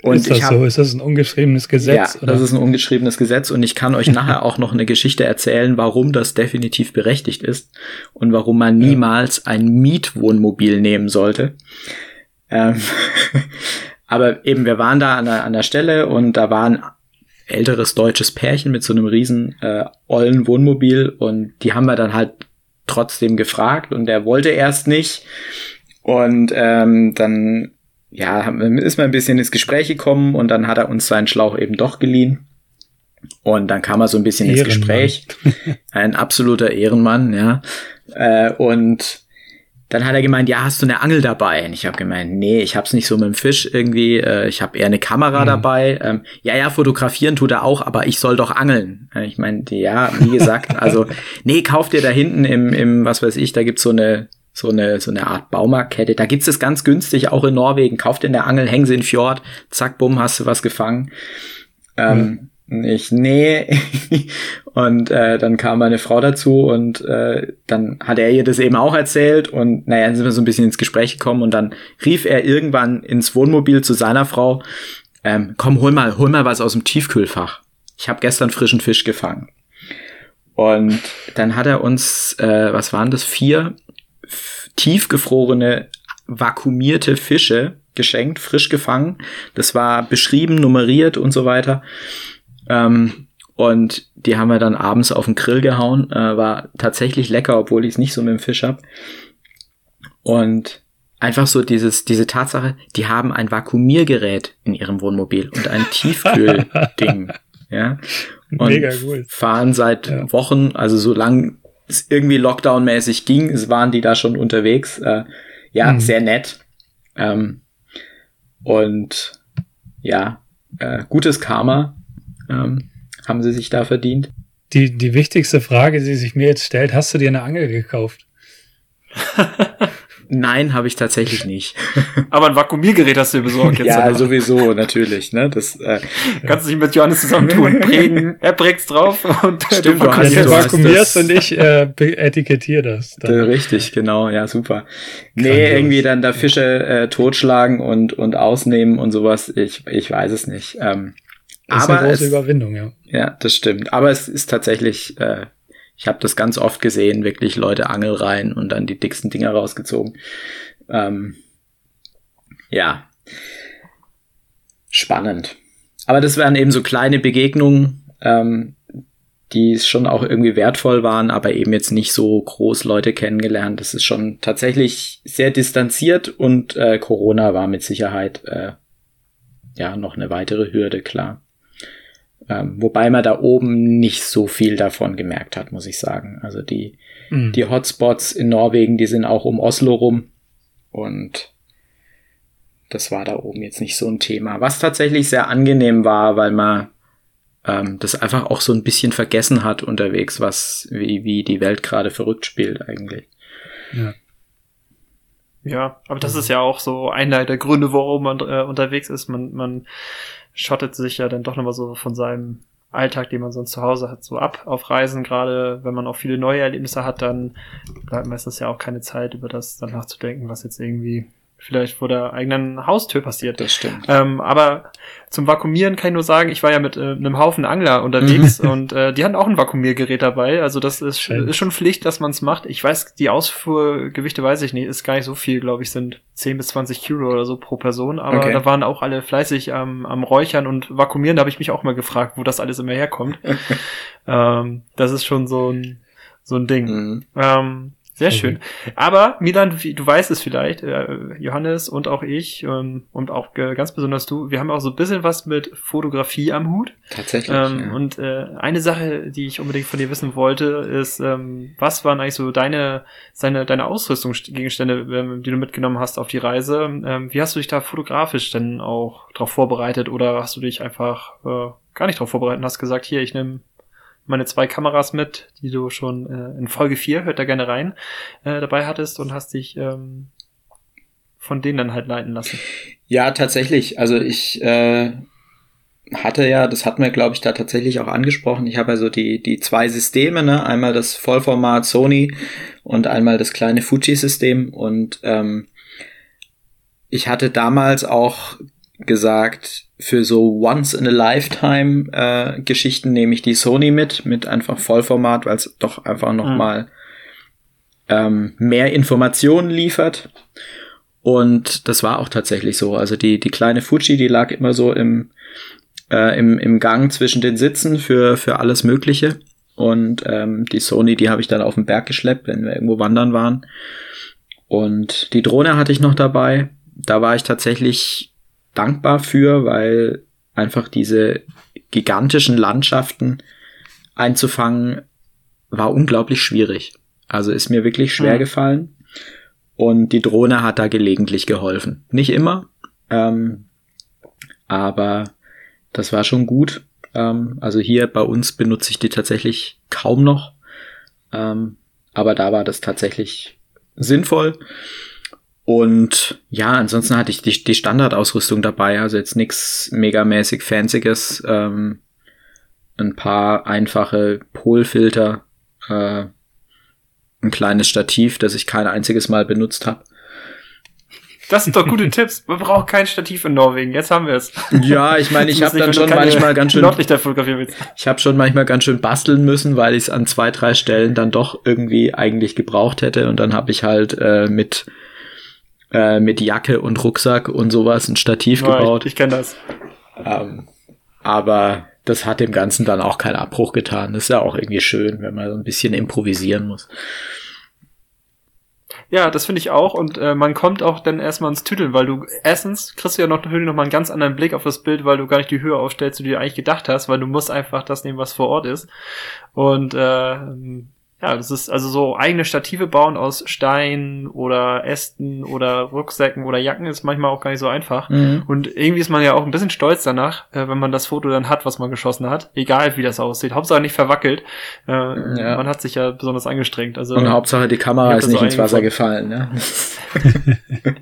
und ist das ich hab, so? Ist das ein ungeschriebenes Gesetz? Ja, oder? das ist ein ungeschriebenes Gesetz und ich kann euch nachher auch noch eine Geschichte erzählen, warum das definitiv berechtigt ist und warum man niemals ein Mietwohnmobil nehmen sollte. Ähm, aber eben, wir waren da an der, an der Stelle und da war ein älteres deutsches Pärchen mit so einem riesen äh, ollen Wohnmobil und die haben wir dann halt trotzdem gefragt und der wollte erst nicht. Und ähm, dann ja, ist man ein bisschen ins Gespräch gekommen und dann hat er uns seinen Schlauch eben doch geliehen. Und dann kam er so ein bisschen Ehrenmann. ins Gespräch. Ein absoluter Ehrenmann, ja. Äh, und dann hat er gemeint, ja, hast du eine Angel dabei? Und ich habe gemeint, nee, ich hab's nicht so mit dem Fisch irgendwie. Äh, ich habe eher eine Kamera mhm. dabei. Ähm, ja, ja, fotografieren tut er auch, aber ich soll doch angeln. Ich meine, ja, wie gesagt, also, nee, kauf dir da hinten im, im, was weiß ich, da gibt's so eine so eine, so eine Art Baumarktkette. Da gibt's es ganz günstig, auch in Norwegen. Kauft in der Angel, häng sie in den Fjord, zack, bumm, hast du was gefangen. Ähm, mhm. Ich, nee. und äh, dann kam meine Frau dazu und äh, dann hat er ihr das eben auch erzählt und naja, dann sind wir so ein bisschen ins Gespräch gekommen und dann rief er irgendwann ins Wohnmobil zu seiner Frau, ähm, komm, hol mal, hol mal was aus dem Tiefkühlfach. Ich habe gestern frischen Fisch gefangen. Und dann hat er uns, äh, was waren das, vier tiefgefrorene, vakuumierte Fische geschenkt, frisch gefangen. Das war beschrieben, nummeriert und so weiter. Ähm, und die haben wir dann abends auf den Grill gehauen. Äh, war tatsächlich lecker, obwohl ich es nicht so mit dem Fisch hab. Und einfach so dieses, diese Tatsache, die haben ein Vakuumiergerät in ihrem Wohnmobil und ein Tiefkühlding. ja. Und Mega cool. fahren seit ja. Wochen, also so lang es irgendwie Lockdown-mäßig ging, es waren die da schon unterwegs. Äh, ja, mhm. sehr nett. Ähm, und ja, äh, gutes Karma ähm, haben sie sich da verdient. Die, die wichtigste Frage, die sich mir jetzt stellt, hast du dir eine Angel gekauft? Nein, habe ich tatsächlich nicht. Aber ein Vakuumiergerät hast du dir besorgt jetzt. ja, oder? sowieso, natürlich. Ne? Das, äh, Kannst du dich mit Johannes zusammen tun. Prägen, er prägt's drauf und Stimmt, du, hast, du vakuumierst und ich äh, etikettiere das. Dann. Richtig, genau, ja, super. Nee, Grandios. irgendwie dann da Fische äh, totschlagen und, und ausnehmen und sowas, ich, ich weiß es nicht. Ähm, das ist aber eine große es, Überwindung, ja. Ja, das stimmt. Aber es ist tatsächlich äh, ich habe das ganz oft gesehen, wirklich Leute Angel rein und dann die dicksten Dinger rausgezogen. Ähm, ja. Spannend. Aber das wären eben so kleine Begegnungen, ähm, die schon auch irgendwie wertvoll waren, aber eben jetzt nicht so groß Leute kennengelernt. Das ist schon tatsächlich sehr distanziert und äh, Corona war mit Sicherheit äh, ja noch eine weitere Hürde, klar. Ähm, wobei man da oben nicht so viel davon gemerkt hat, muss ich sagen. Also die, mhm. die Hotspots in Norwegen, die sind auch um Oslo rum. Und das war da oben jetzt nicht so ein Thema. Was tatsächlich sehr angenehm war, weil man ähm, das einfach auch so ein bisschen vergessen hat unterwegs, was, wie, wie die Welt gerade verrückt spielt eigentlich. Ja. Ja, aber das ist ja auch so einer der Gründe, warum man äh, unterwegs ist. Man, man schottet sich ja dann doch nochmal so von seinem Alltag, den man sonst zu Hause hat, so ab auf Reisen. Gerade wenn man auch viele neue Erlebnisse hat, dann bleibt meistens ja auch keine Zeit, über das dann nachzudenken, was jetzt irgendwie vielleicht vor der eigenen Haustür passiert. Das stimmt. Ähm, aber zum Vakuumieren kann ich nur sagen, ich war ja mit äh, einem Haufen Angler unterwegs und äh, die hatten auch ein Vakuumiergerät dabei. Also das ist, ist schon Pflicht, dass man es macht. Ich weiß, die Ausfuhrgewichte weiß ich nicht, ist gar nicht so viel, glaube ich, sind 10 bis 20 Kilo oder so pro Person. Aber okay. da waren auch alle fleißig ähm, am Räuchern und Vakuumieren. Da habe ich mich auch mal gefragt, wo das alles immer herkommt. ähm, das ist schon so ein, so ein Ding. Mhm. Ähm, Sehr okay. schön. Aber Milan, du weißt es vielleicht, äh, Johannes und auch ich ähm, und auch äh, ganz besonders du, wir haben auch so ein bisschen was mit Fotografie am Hut. Tatsächlich. Ähm, ja. Und äh, eine Sache, die ich unbedingt von dir wissen wollte, ist, ähm, was waren eigentlich so deine, deine, deine Ausrüstungsgegenstände, ähm, die du mitgenommen hast auf die Reise? Ähm, wie hast du dich da fotografisch denn auch drauf vorbereitet oder hast du dich einfach äh, gar nicht drauf vorbereitet und hast gesagt, hier, ich nehme meine zwei Kameras mit, die du schon äh, in Folge 4, hört da gerne rein, äh, dabei hattest und hast dich ähm, von denen dann halt leiten lassen. Ja, tatsächlich. Also ich äh, hatte ja, das hatten wir, glaube ich, da tatsächlich auch angesprochen. Ich habe also die, die zwei Systeme, ne? einmal das Vollformat Sony und einmal das kleine Fuji-System. Und ähm, ich hatte damals auch gesagt, für so Once in a Lifetime äh, Geschichten nehme ich die Sony mit, mit einfach Vollformat, weil es doch einfach noch mhm. mal ähm, mehr Informationen liefert. Und das war auch tatsächlich so. Also die, die kleine Fuji, die lag immer so im, äh, im, im Gang zwischen den Sitzen für, für alles Mögliche. Und ähm, die Sony, die habe ich dann auf den Berg geschleppt, wenn wir irgendwo wandern waren. Und die Drohne hatte ich noch dabei. Da war ich tatsächlich dankbar für, weil einfach diese gigantischen Landschaften einzufangen war unglaublich schwierig. Also ist mir wirklich schwer mhm. gefallen. Und die Drohne hat da gelegentlich geholfen. Nicht immer, ähm, aber das war schon gut. Ähm, also hier bei uns benutze ich die tatsächlich kaum noch. Ähm, aber da war das tatsächlich sinnvoll. Und ja, ansonsten hatte ich die, die Standardausrüstung dabei, also jetzt nichts megamäßig Fancyes, ähm, ein paar einfache Polfilter, äh, ein kleines Stativ, das ich kein einziges Mal benutzt habe. Das sind doch gute Tipps. Man braucht kein Stativ in Norwegen. Jetzt haben wir es. Ja, ich meine, ich habe dann schon manchmal ganz schön Ich habe schon manchmal ganz schön basteln müssen, weil ich es an zwei, drei Stellen dann doch irgendwie eigentlich gebraucht hätte und dann habe ich halt äh, mit äh, mit Jacke und Rucksack und sowas ein Stativ ja, gebaut. Ich, ich kenne das. Ähm, aber das hat dem Ganzen dann auch keinen Abbruch getan. Das ist ja auch irgendwie schön, wenn man so ein bisschen improvisieren muss. Ja, das finde ich auch und äh, man kommt auch dann erstmal ins Tüdeln, weil du erstens kriegst du ja noch, noch mal einen ganz anderen Blick auf das Bild, weil du gar nicht die Höhe aufstellst, die du dir eigentlich gedacht hast, weil du musst einfach das nehmen, was vor Ort ist. Und äh, ja, das ist also so eigene Stative bauen aus Stein oder Ästen oder Rucksäcken oder Jacken ist manchmal auch gar nicht so einfach. Mhm. Und irgendwie ist man ja auch ein bisschen stolz danach, äh, wenn man das Foto dann hat, was man geschossen hat. Egal wie das aussieht. Hauptsache nicht verwackelt. Äh, ja. Man hat sich ja besonders angestrengt. Also, Und Hauptsache die Kamera ist nicht ins Wasser gefallen. Ne?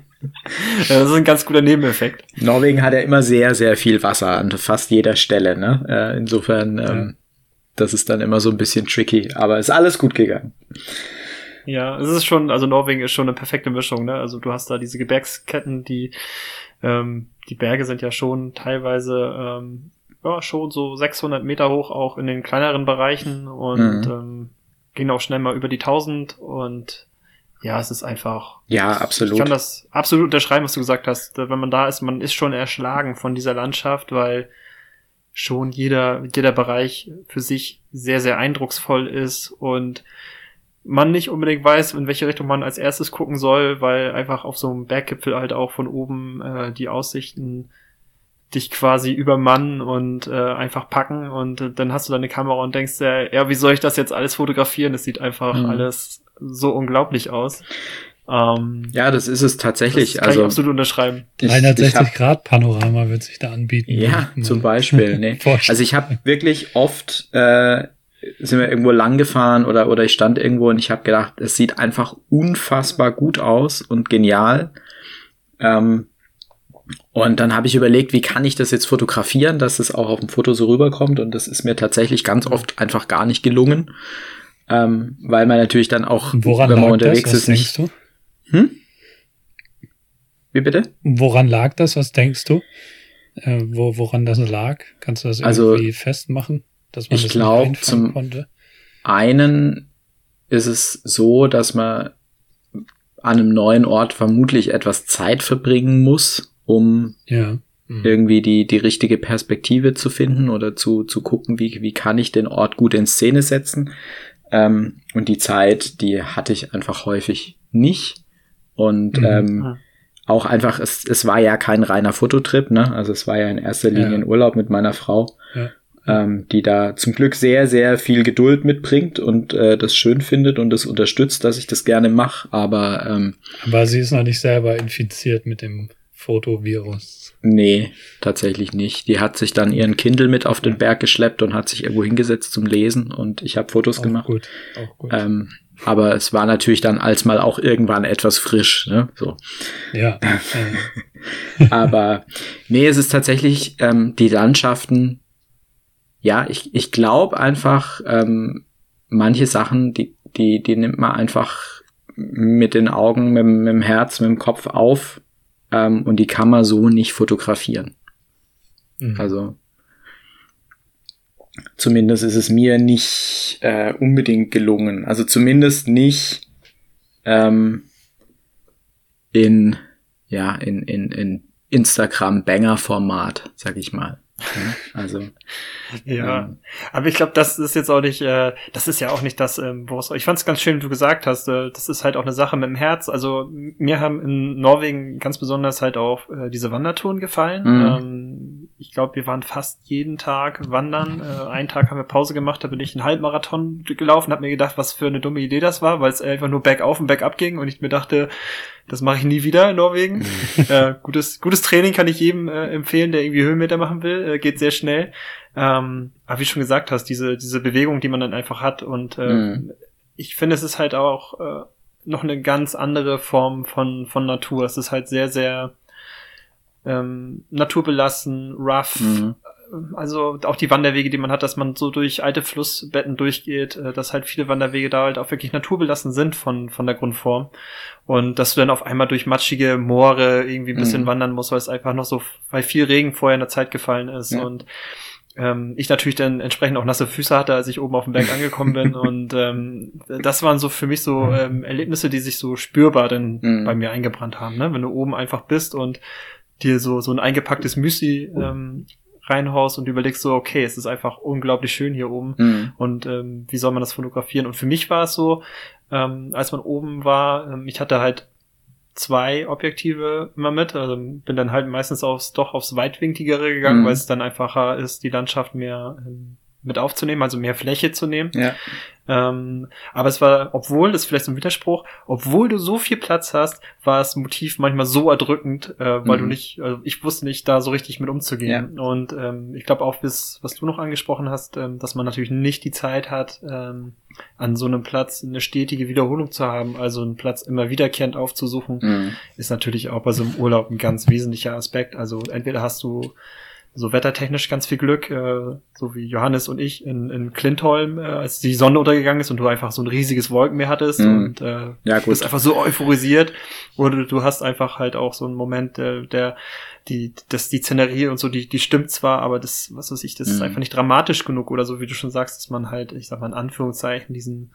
das ist ein ganz guter Nebeneffekt. Norwegen hat ja immer sehr, sehr viel Wasser an fast jeder Stelle. Ne? Äh, insofern ähm, das ist dann immer so ein bisschen tricky, aber ist alles gut gegangen. Ja, es ist schon, also Norwegen ist schon eine perfekte Mischung, ne? Also du hast da diese Gebirgsketten, die, ähm, die Berge sind ja schon teilweise, ähm, ja, schon so 600 Meter hoch, auch in den kleineren Bereichen und mhm. ähm, gehen auch schnell mal über die 1000 und ja, es ist einfach. Ja, absolut. Ich kann das absolut unterschreiben, was du gesagt hast. Wenn man da ist, man ist schon erschlagen von dieser Landschaft, weil schon jeder, jeder Bereich für sich sehr, sehr eindrucksvoll ist und man nicht unbedingt weiß, in welche Richtung man als erstes gucken soll, weil einfach auf so einem Berggipfel halt auch von oben äh, die Aussichten dich quasi übermannen und äh, einfach packen und äh, dann hast du deine Kamera und denkst, äh, ja, wie soll ich das jetzt alles fotografieren? Es sieht einfach mhm. alles so unglaublich aus. Ähm, ja, das ist es tatsächlich. Das kann also, ich absolut unterschreiben. 360-Grad-Panorama wird sich da anbieten. Ja, zum Beispiel. Nee. also ich habe wirklich oft äh, sind wir irgendwo lang gefahren oder oder ich stand irgendwo und ich habe gedacht, es sieht einfach unfassbar gut aus und genial. Ähm, und dann habe ich überlegt, wie kann ich das jetzt fotografieren, dass es auch auf dem Foto so rüberkommt. Und das ist mir tatsächlich ganz oft einfach gar nicht gelungen. Ähm, weil man natürlich dann auch, Woran wenn man unterwegs das? ist, nicht. Du? Hm? Wie bitte? Woran lag das? Was denkst du? Äh, wo, woran das lag? Kannst du das also, irgendwie festmachen, dass man ich das glaube, zum konnte? einen ist es so, dass man an einem neuen Ort vermutlich etwas Zeit verbringen muss, um ja. mhm. irgendwie die, die richtige Perspektive zu finden oder zu, zu gucken, wie, wie kann ich den Ort gut in Szene setzen. Ähm, und die Zeit, die hatte ich einfach häufig nicht. Und mhm. ähm, auch einfach, es, es war ja kein reiner Fototrip, ne? Also es war ja in erster Linie ja. ein Urlaub mit meiner Frau, ja. ähm, die da zum Glück sehr, sehr viel Geduld mitbringt und äh, das schön findet und das unterstützt, dass ich das gerne mache. Aber, ähm, aber sie ist noch nicht selber infiziert mit dem Fotovirus. Nee, tatsächlich nicht. Die hat sich dann ihren Kindle mit auf den Berg geschleppt und hat sich irgendwo hingesetzt zum Lesen und ich habe Fotos auch gemacht. Gut, auch gut. Ähm, aber es war natürlich dann als mal auch irgendwann etwas frisch, ne? So. Ja. aber nee, es ist tatsächlich ähm, die Landschaften. Ja, ich, ich glaube einfach, ähm, manche Sachen, die, die, die nimmt man einfach mit den Augen, mit, mit dem Herz, mit dem Kopf auf ähm, und die kann man so nicht fotografieren. Mhm. Also zumindest ist es mir nicht äh, unbedingt gelungen. Also zumindest nicht ähm, in ja in in, in Instagram Banger Format, sag ich mal. Also ja, ähm, aber ich glaube, das ist jetzt auch nicht, äh, das ist ja auch nicht das, ähm, woraus. Ich fand es ganz schön, wie du gesagt hast, äh, das ist halt auch eine Sache mit dem Herz. Also mir haben in Norwegen ganz besonders halt auch äh, diese Wandertouren gefallen. Mhm. Ähm, ich glaube, wir waren fast jeden Tag wandern. Äh, einen Tag haben wir Pause gemacht, da bin ich einen Halbmarathon gelaufen, habe mir gedacht, was für eine dumme Idee das war, weil es einfach nur bergauf und bergab ging und ich mir dachte, das mache ich nie wieder in Norwegen. Mhm. äh, gutes, gutes Training kann ich jedem äh, empfehlen, der irgendwie Höhenmeter machen will. Äh, geht sehr schnell. Ähm, aber wie du schon gesagt hast, diese, diese Bewegung, die man dann einfach hat. Und äh, mhm. ich finde, es ist halt auch äh, noch eine ganz andere Form von, von Natur. Es ist halt sehr, sehr ähm, naturbelassen, rough, mhm also auch die Wanderwege, die man hat, dass man so durch alte Flussbetten durchgeht, äh, dass halt viele Wanderwege da halt auch wirklich naturbelassen sind von, von der Grundform. Und dass du dann auf einmal durch matschige Moore irgendwie ein bisschen mhm. wandern musst, weil es einfach noch so, weil viel Regen vorher in der Zeit gefallen ist. Ja. Und ähm, ich natürlich dann entsprechend auch nasse Füße hatte, als ich oben auf dem Berg angekommen bin. Und ähm, das waren so für mich so ähm, Erlebnisse, die sich so spürbar dann mhm. bei mir eingebrannt haben. Ne? Wenn du oben einfach bist und dir so so ein eingepacktes Müsli ähm, reinhaust und überlegst so, okay, es ist einfach unglaublich schön hier oben mhm. und ähm, wie soll man das fotografieren? Und für mich war es so, ähm, als man oben war, ähm, ich hatte halt zwei Objektive immer mit, also bin dann halt meistens aufs, doch aufs weitwinkligere gegangen, mhm. weil es dann einfacher ist, die Landschaft mehr ähm, mit aufzunehmen, also mehr Fläche zu nehmen. Ja. Ähm, aber es war, obwohl, das ist vielleicht so ein Widerspruch, obwohl du so viel Platz hast, war das Motiv manchmal so erdrückend, äh, weil mhm. du nicht, also ich wusste nicht, da so richtig mit umzugehen. Ja. Und ähm, ich glaube auch, bis, was du noch angesprochen hast, ähm, dass man natürlich nicht die Zeit hat, ähm, an so einem Platz eine stetige Wiederholung zu haben, also einen Platz immer wiederkehrend aufzusuchen, mhm. ist natürlich auch bei so einem Urlaub ein ganz wesentlicher Aspekt. Also entweder hast du so wettertechnisch ganz viel Glück, äh, so wie Johannes und ich in, in Klintholm, äh, als die Sonne untergegangen ist und du einfach so ein riesiges Wolkenmeer hattest mm. und äh, ja, gut. bist einfach so euphorisiert. Oder du hast einfach halt auch so einen Moment, der, der die, dass die Szenerie und so, die, die stimmt zwar, aber das, was weiß ich, das mm. ist mhm. einfach nicht dramatisch genug oder so, wie du schon sagst, dass man halt, ich sag mal in Anführungszeichen, diesen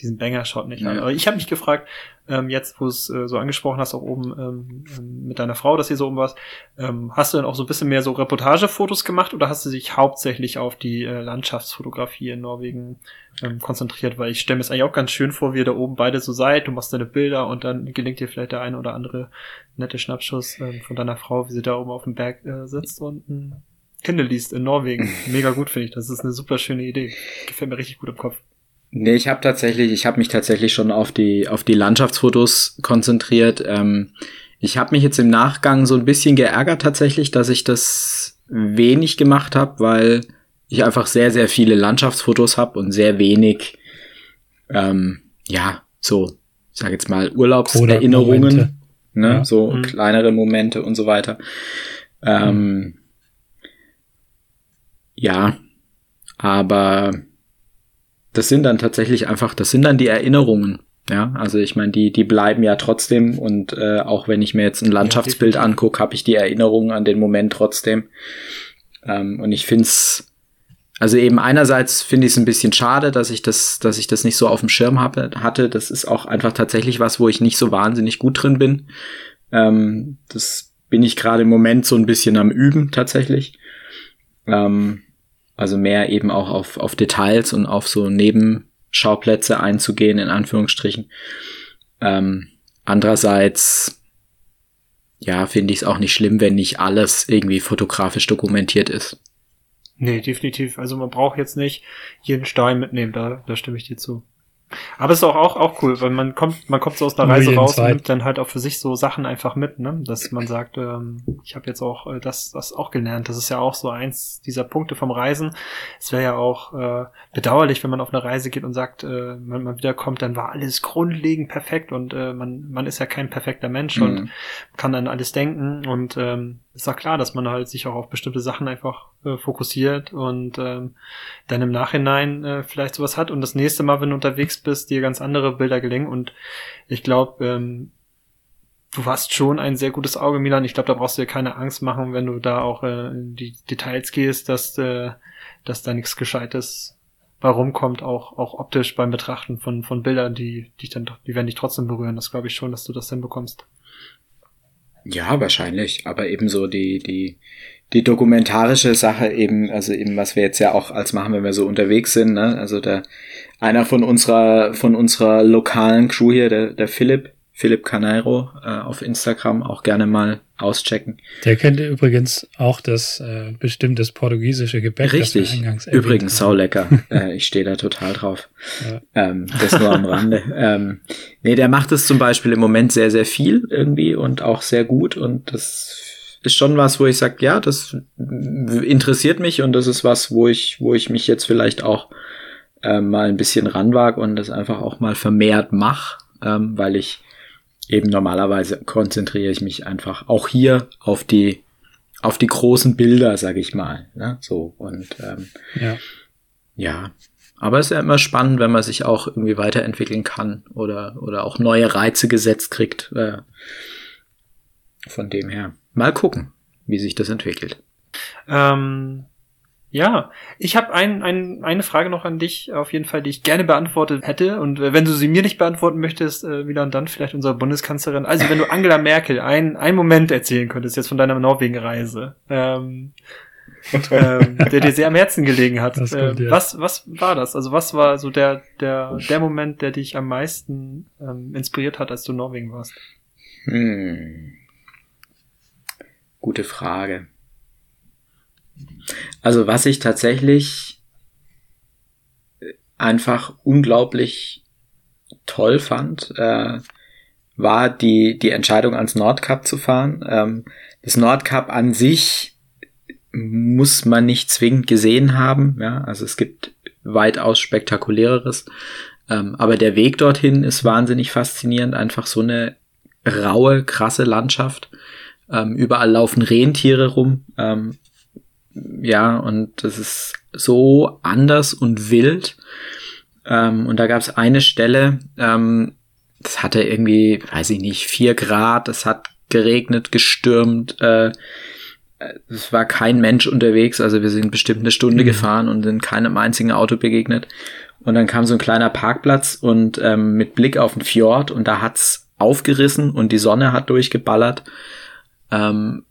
diesen Banger-Shot nicht ja. an. Aber ich habe mich gefragt, ähm, jetzt, wo es äh, so angesprochen hast, auch oben ähm, ähm, mit deiner Frau, dass ihr so oben warst, ähm, hast du dann auch so ein bisschen mehr so Reportagefotos gemacht oder hast du dich hauptsächlich auf die äh, Landschaftsfotografie in Norwegen ähm, konzentriert? Weil ich stelle mir es eigentlich auch ganz schön vor, wie ihr da oben beide so seid, du machst deine Bilder und dann gelingt dir vielleicht der eine oder andere nette Schnappschuss ähm, von deiner Frau, wie sie da oben auf dem Berg äh, sitzt und ein Kindle liest in Norwegen. Mega gut, finde ich. Das ist eine super schöne Idee. Gefällt mir richtig gut im Kopf. Nee, ich habe tatsächlich, ich habe mich tatsächlich schon auf die auf die Landschaftsfotos konzentriert. Ähm, ich habe mich jetzt im Nachgang so ein bisschen geärgert tatsächlich, dass ich das wenig gemacht habe, weil ich einfach sehr sehr viele Landschaftsfotos habe und sehr wenig, ähm, ja, so, ich sage jetzt mal Urlaubserinnerungen, ne, ja. so mhm. kleinere Momente und so weiter. Ähm, mhm. Ja, aber das sind dann tatsächlich einfach, das sind dann die Erinnerungen. Ja, also ich meine, die, die bleiben ja trotzdem und äh, auch wenn ich mir jetzt ein Landschaftsbild ja, angucke, habe ich die Erinnerungen an den Moment trotzdem. Ähm, und ich finde es, also eben einerseits finde ich es ein bisschen schade, dass ich das, dass ich das nicht so auf dem Schirm habe, hatte. Das ist auch einfach tatsächlich was, wo ich nicht so wahnsinnig gut drin bin. Ähm, das bin ich gerade im Moment so ein bisschen am Üben tatsächlich. Ähm, also mehr eben auch auf, auf Details und auf so Neben, Schauplätze einzugehen, in Anführungsstrichen. Ähm, andererseits, ja, finde ich es auch nicht schlimm, wenn nicht alles irgendwie fotografisch dokumentiert ist. Nee, definitiv. Also man braucht jetzt nicht jeden Stein mitnehmen, da, da stimme ich dir zu. Aber es ist auch, auch, auch cool, weil man kommt, man kommt so aus der Reise raus Zeit. und nimmt dann halt auch für sich so Sachen einfach mit, ne? Dass man sagt, ähm, ich habe jetzt auch äh, das, das auch gelernt. Das ist ja auch so eins dieser Punkte vom Reisen. Es wäre ja auch äh, bedauerlich, wenn man auf eine Reise geht und sagt, äh, wenn man wiederkommt, dann war alles grundlegend perfekt und äh, man, man ist ja kein perfekter Mensch mhm. und kann dann alles denken und ähm, ist auch klar, dass man halt sich auch auf bestimmte Sachen einfach äh, fokussiert und ähm, dann im Nachhinein äh, vielleicht sowas hat und das nächste Mal, wenn du unterwegs bist, dir ganz andere Bilder gelingen und ich glaube, ähm, du hast schon ein sehr gutes Auge, Milan. Ich glaube, da brauchst du dir keine Angst machen, wenn du da auch äh, in die Details gehst, dass, äh, dass da nichts Gescheites bei rumkommt, auch, auch optisch beim Betrachten von, von Bildern, die, die dann, die werden dich trotzdem berühren. Das glaube ich schon, dass du das hinbekommst. Ja, wahrscheinlich. Aber ebenso die, die, die dokumentarische Sache eben, also eben, was wir jetzt ja auch als machen, wenn wir so unterwegs sind, ne? Also der, einer von unserer, von unserer lokalen Crew hier, der, der Philipp, Philipp Caneiro äh, auf Instagram auch gerne mal auschecken. Der kennt übrigens auch das äh, bestimmtes portugiesische Gebäck. Richtig, übrigens sau lecker. äh, ich stehe da total drauf. Ja. Ähm, das nur am Rande. ähm, nee, der macht es zum Beispiel im Moment sehr, sehr viel irgendwie und auch sehr gut und das ist schon was, wo ich sage, ja, das interessiert mich und das ist was, wo ich, wo ich mich jetzt vielleicht auch äh, mal ein bisschen ranwag und das einfach auch mal vermehrt mache, ähm, weil ich eben normalerweise konzentriere ich mich einfach auch hier auf die auf die großen Bilder, sag ich mal. Ne? So und ähm, ja. ja. Aber es ist ja immer spannend, wenn man sich auch irgendwie weiterentwickeln kann oder oder auch neue Reize gesetzt kriegt. Äh, von dem her. Mal gucken, wie sich das entwickelt. Ähm, ja, ich habe ein, ein, eine Frage noch an dich, auf jeden Fall, die ich gerne beantwortet hätte. Und äh, wenn du sie mir nicht beantworten möchtest, äh, wieder und dann vielleicht unsere Bundeskanzlerin. Also wenn du Angela Merkel ein, einen Moment erzählen könntest jetzt von deiner Norwegen-Reise, ähm, ähm, der dir sehr am Herzen gelegen hat. Gut, äh, ja. Was was war das? Also was war so der der der Moment, der dich am meisten ähm, inspiriert hat, als du in Norwegen warst? Hm. Gute Frage. Also was ich tatsächlich einfach unglaublich toll fand, äh, war die, die Entscheidung ans Nordkap zu fahren. Ähm, das Nordkap an sich muss man nicht zwingend gesehen haben. Ja, also es gibt weitaus spektakuläreres. Ähm, aber der Weg dorthin ist wahnsinnig faszinierend. Einfach so eine raue, krasse Landschaft. Ähm, überall laufen Rentiere rum. Ähm, ja, und das ist so anders und wild. Ähm, und da gab es eine Stelle, ähm, das hatte irgendwie, weiß ich nicht, vier Grad, es hat geregnet, gestürmt, äh, es war kein Mensch unterwegs, also wir sind bestimmt eine Stunde mhm. gefahren und sind keinem einzigen Auto begegnet. Und dann kam so ein kleiner Parkplatz und ähm, mit Blick auf den Fjord und da hat's aufgerissen und die Sonne hat durchgeballert. Ähm,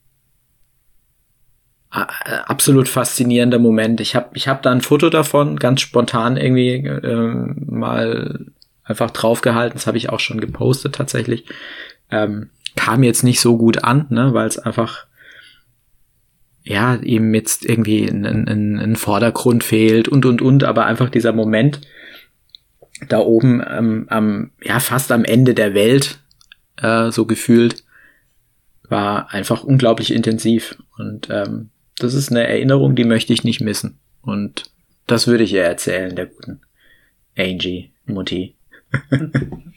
absolut faszinierender Moment. Ich habe ich hab da ein Foto davon, ganz spontan irgendwie äh, mal einfach draufgehalten. Das habe ich auch schon gepostet tatsächlich. Ähm, kam jetzt nicht so gut an, ne, weil es einfach ja eben jetzt irgendwie ein, ein, ein Vordergrund fehlt und und und, aber einfach dieser Moment da oben ähm, am ja fast am Ende der Welt äh, so gefühlt war einfach unglaublich intensiv und ähm, das ist eine Erinnerung, die möchte ich nicht missen. Und das würde ich ihr erzählen, der guten Angie, Mutti.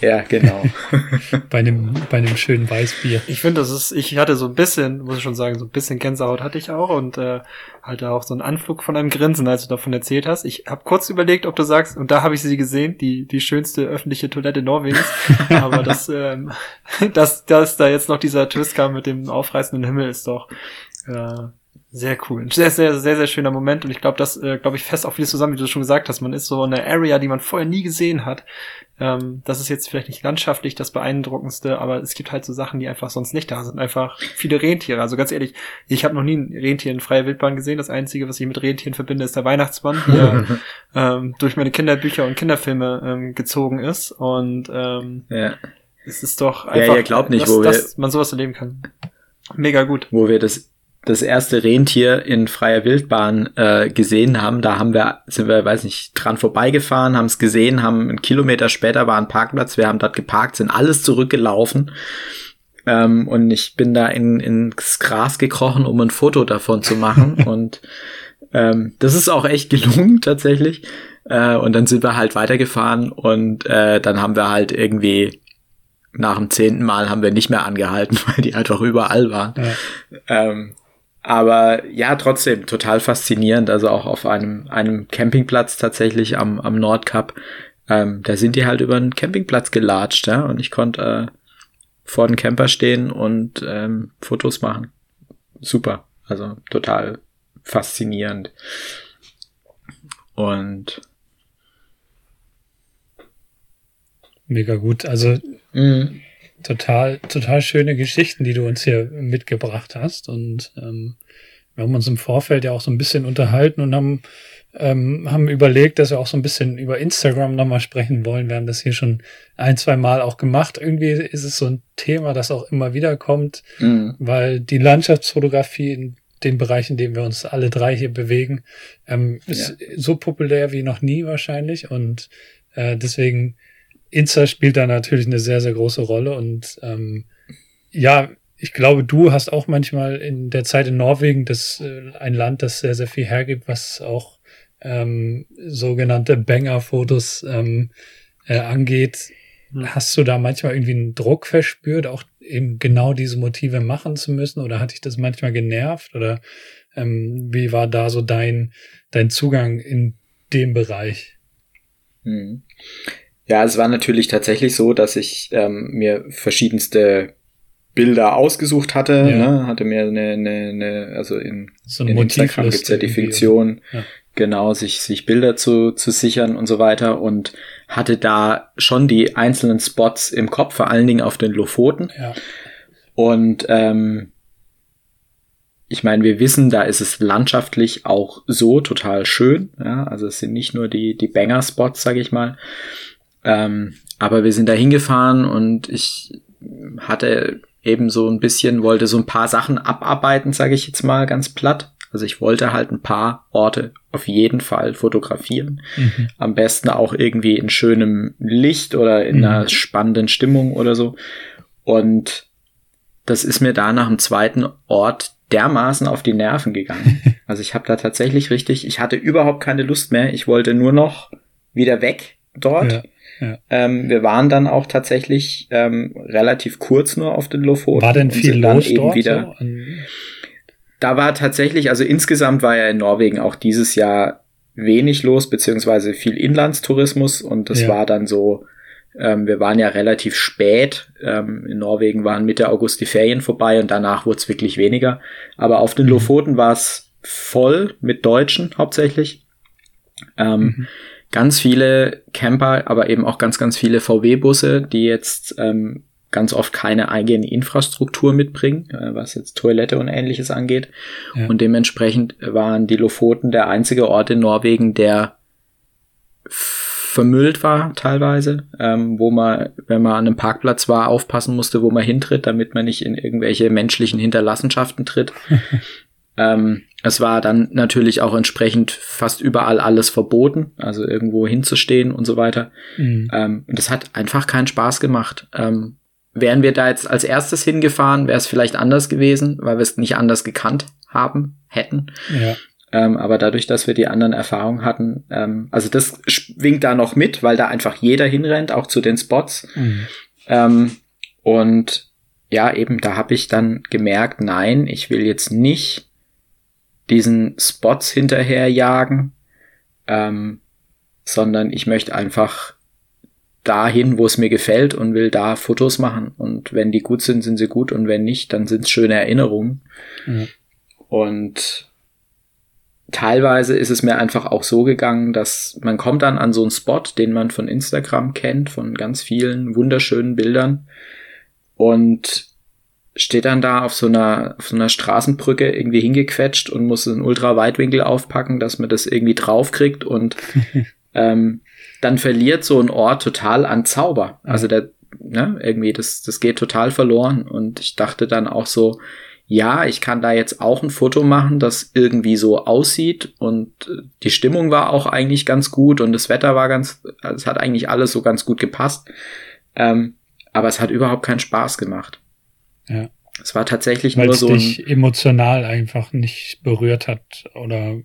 ja, genau. bei einem, bei einem schönen Weißbier. Ich finde, das ist, ich hatte so ein bisschen, muss ich schon sagen, so ein bisschen Gänsehaut hatte ich auch und äh, halt auch so einen Anflug von einem Grinsen, als du davon erzählt hast. Ich habe kurz überlegt, ob du sagst, und da habe ich sie gesehen, die die schönste öffentliche Toilette Norwegens. Aber dass, ähm, dass, dass da jetzt noch dieser Twist kam mit dem aufreißenden Himmel, ist doch äh, Sehr cool. Ein sehr, sehr, sehr, sehr schöner Moment. Und ich glaube, das, äh, glaube ich, fest auch vieles zusammen, wie du schon gesagt hast. Man ist so in einer Area, die man vorher nie gesehen hat. Ähm, das ist jetzt vielleicht nicht landschaftlich das Beeindruckendste, aber es gibt halt so Sachen, die einfach sonst nicht da sind. Einfach viele Rentiere. Also ganz ehrlich, ich habe noch nie ein Rentier in freier Wildbahn gesehen. Das Einzige, was ich mit Rentieren verbinde, ist der Weihnachtsmann, der ähm, durch meine Kinderbücher und Kinderfilme ähm, gezogen ist. Und ähm, Ja. es ist doch einfach, Ja, ihr glaubt nicht, dass, wo wir- dass man sowas erleben kann. Mega gut. wo wir das das erste Rentier in freier Wildbahn äh, gesehen haben, da haben wir, sind wir, weiß nicht, dran vorbeigefahren, haben es gesehen, haben einen Kilometer später war ein Parkplatz, wir haben dort geparkt, sind alles zurückgelaufen. Ähm, und ich bin da in, ins Gras gekrochen, um ein Foto davon zu machen. und ähm, das ist auch echt gelungen tatsächlich. Äh, und dann sind wir halt weitergefahren und äh, dann haben wir halt irgendwie nach dem zehnten Mal haben wir nicht mehr angehalten, weil die einfach überall waren. Ja. Ähm, aber ja, trotzdem total faszinierend. Also auch auf einem, einem Campingplatz tatsächlich am, am Nordkap. Ähm, da sind die halt über einen Campingplatz gelatscht, ja. Und ich konnte äh, vor dem Camper stehen und ähm, Fotos machen. Super. Also total faszinierend. Und Mega gut. Also mh, total, total schöne Geschichten, die du uns hier mitgebracht hast. Und ähm, wir haben uns im Vorfeld ja auch so ein bisschen unterhalten und haben, ähm, haben überlegt, dass wir auch so ein bisschen über Instagram nochmal sprechen wollen. Wir haben das hier schon ein, zwei Mal auch gemacht. Irgendwie ist es so ein Thema, das auch immer wieder kommt, mh, weil die Landschaftsfotografie in dem Bereich, in dem wir uns alle drei hier bewegen, ähm, ist so populär wie noch nie wahrscheinlich. Und äh, deswegen Insta spielt da natürlich eine sehr, sehr große Rolle. Und ähm, ja, ich glaube, du hast auch manchmal in der Zeit in Norwegen das äh, ein Land, das sehr, sehr viel hergibt, was auch ähm, sogenannte Banger-Fotos ähm, äh, angeht. Hm. Hast du da manchmal irgendwie einen Druck verspürt, auch eben genau diese Motive machen zu müssen? Oder hat dich das manchmal genervt? Oder ähm, wie war da so dein, dein Zugang in dem Bereich? Mhm. Ja, es war natürlich tatsächlich so, dass ich ähm, mir verschiedenste Bilder ausgesucht hatte, Ja. ne? hatte mir eine, eine, eine also in, So eine in Instagram Motivliste gibt's ja die Funktion, Ja. genau, sich, sich Bilder zu, zu sichern und so weiter und hatte da schon die einzelnen Spots im Kopf, vor allen Dingen auf den Lofoten. Ja, Und ähm, ich meine, wir wissen, da ist es landschaftlich auch so total schön. Ja? Also es sind nicht nur die, die Banger-Spots, sag ich mal. Ähm, aber wir sind da hingefahren und ich hatte eben so ein bisschen, wollte so ein paar Sachen abarbeiten, sage ich jetzt mal ganz platt. Also ich wollte halt ein paar Orte auf jeden Fall fotografieren. mhm. Am besten auch irgendwie in schönem Licht oder in Mhm. einer spannenden Stimmung oder so. Und das ist mir da nach dem zweiten Ort dermaßen auf die Nerven gegangen. Also ich habe da tatsächlich richtig, ich hatte überhaupt keine Lust mehr. Ich wollte nur noch wieder weg dort. Ja, ja. Ähm, wir waren dann auch tatsächlich ähm, relativ kurz nur auf den Lofoten. War denn viel los dort? Wieder, so? Da war tatsächlich, also insgesamt war ja in Norwegen auch dieses Jahr wenig los, beziehungsweise viel Inlandstourismus und das Ja. war dann so, ähm, wir waren ja relativ spät, ähm, in Norwegen waren Mitte August die Ferien vorbei und danach wurde es wirklich weniger. Aber auf den Mhm. Lofoten war es voll mit Deutschen hauptsächlich. Ähm, Mhm. Ganz viele Camper, aber eben auch ganz, ganz viele VW-Busse, die jetzt ähm, ganz oft keine eigene Infrastruktur mitbringen, äh, was jetzt Toilette und ähnliches angeht. Ja. Und dementsprechend waren die Lofoten der einzige Ort in Norwegen, der vermüllt war teilweise, ähm, wo man, wenn man an einem Parkplatz war, aufpassen musste, wo man hintritt, damit man nicht in irgendwelche menschlichen Hinterlassenschaften tritt. ähm, es war dann natürlich auch entsprechend fast überall alles verboten, also irgendwo hinzustehen und so weiter. Mhm. Ähm, und das hat einfach keinen Spaß gemacht. Ähm, wären wir da jetzt als erstes hingefahren, wäre es vielleicht anders gewesen, weil wir es nicht anders gekannt haben, hätten. Ja, Ähm, aber dadurch, dass wir die anderen Erfahrungen hatten, ähm, also das schwingt da noch mit, weil da einfach jeder hinrennt, auch zu den Spots. mhm. Ähm, und ja, eben, da habe ich dann gemerkt, nein, ich will jetzt nicht diesen Spots hinterherjagen, ähm, sondern ich möchte einfach dahin, wo es mir gefällt und will da Fotos machen. Und wenn die gut sind, sind sie gut und wenn nicht, dann sind es schöne Erinnerungen. Ja. Und teilweise ist es mir einfach auch so gegangen, dass man kommt dann an so einen Spot, den man von Instagram kennt, von ganz vielen wunderschönen Bildern und steht dann da auf so einer, auf so einer Straßenbrücke irgendwie hingequetscht und muss einen Ultra-Weitwinkel aufpacken, dass man das irgendwie draufkriegt und ähm, dann verliert so ein Ort total an Zauber. Also der, ne, irgendwie, das, das geht total verloren und ich dachte dann auch so, ja, ich kann da jetzt auch ein Foto machen, das irgendwie so aussieht und äh, die Stimmung war auch eigentlich ganz gut und das Wetter war ganz, es hat eigentlich alles so ganz gut gepasst. Ähm, aber es hat überhaupt keinen Spaß gemacht. Ja. Es war tatsächlich Weil nur es so ein, dich emotional einfach nicht berührt hat oder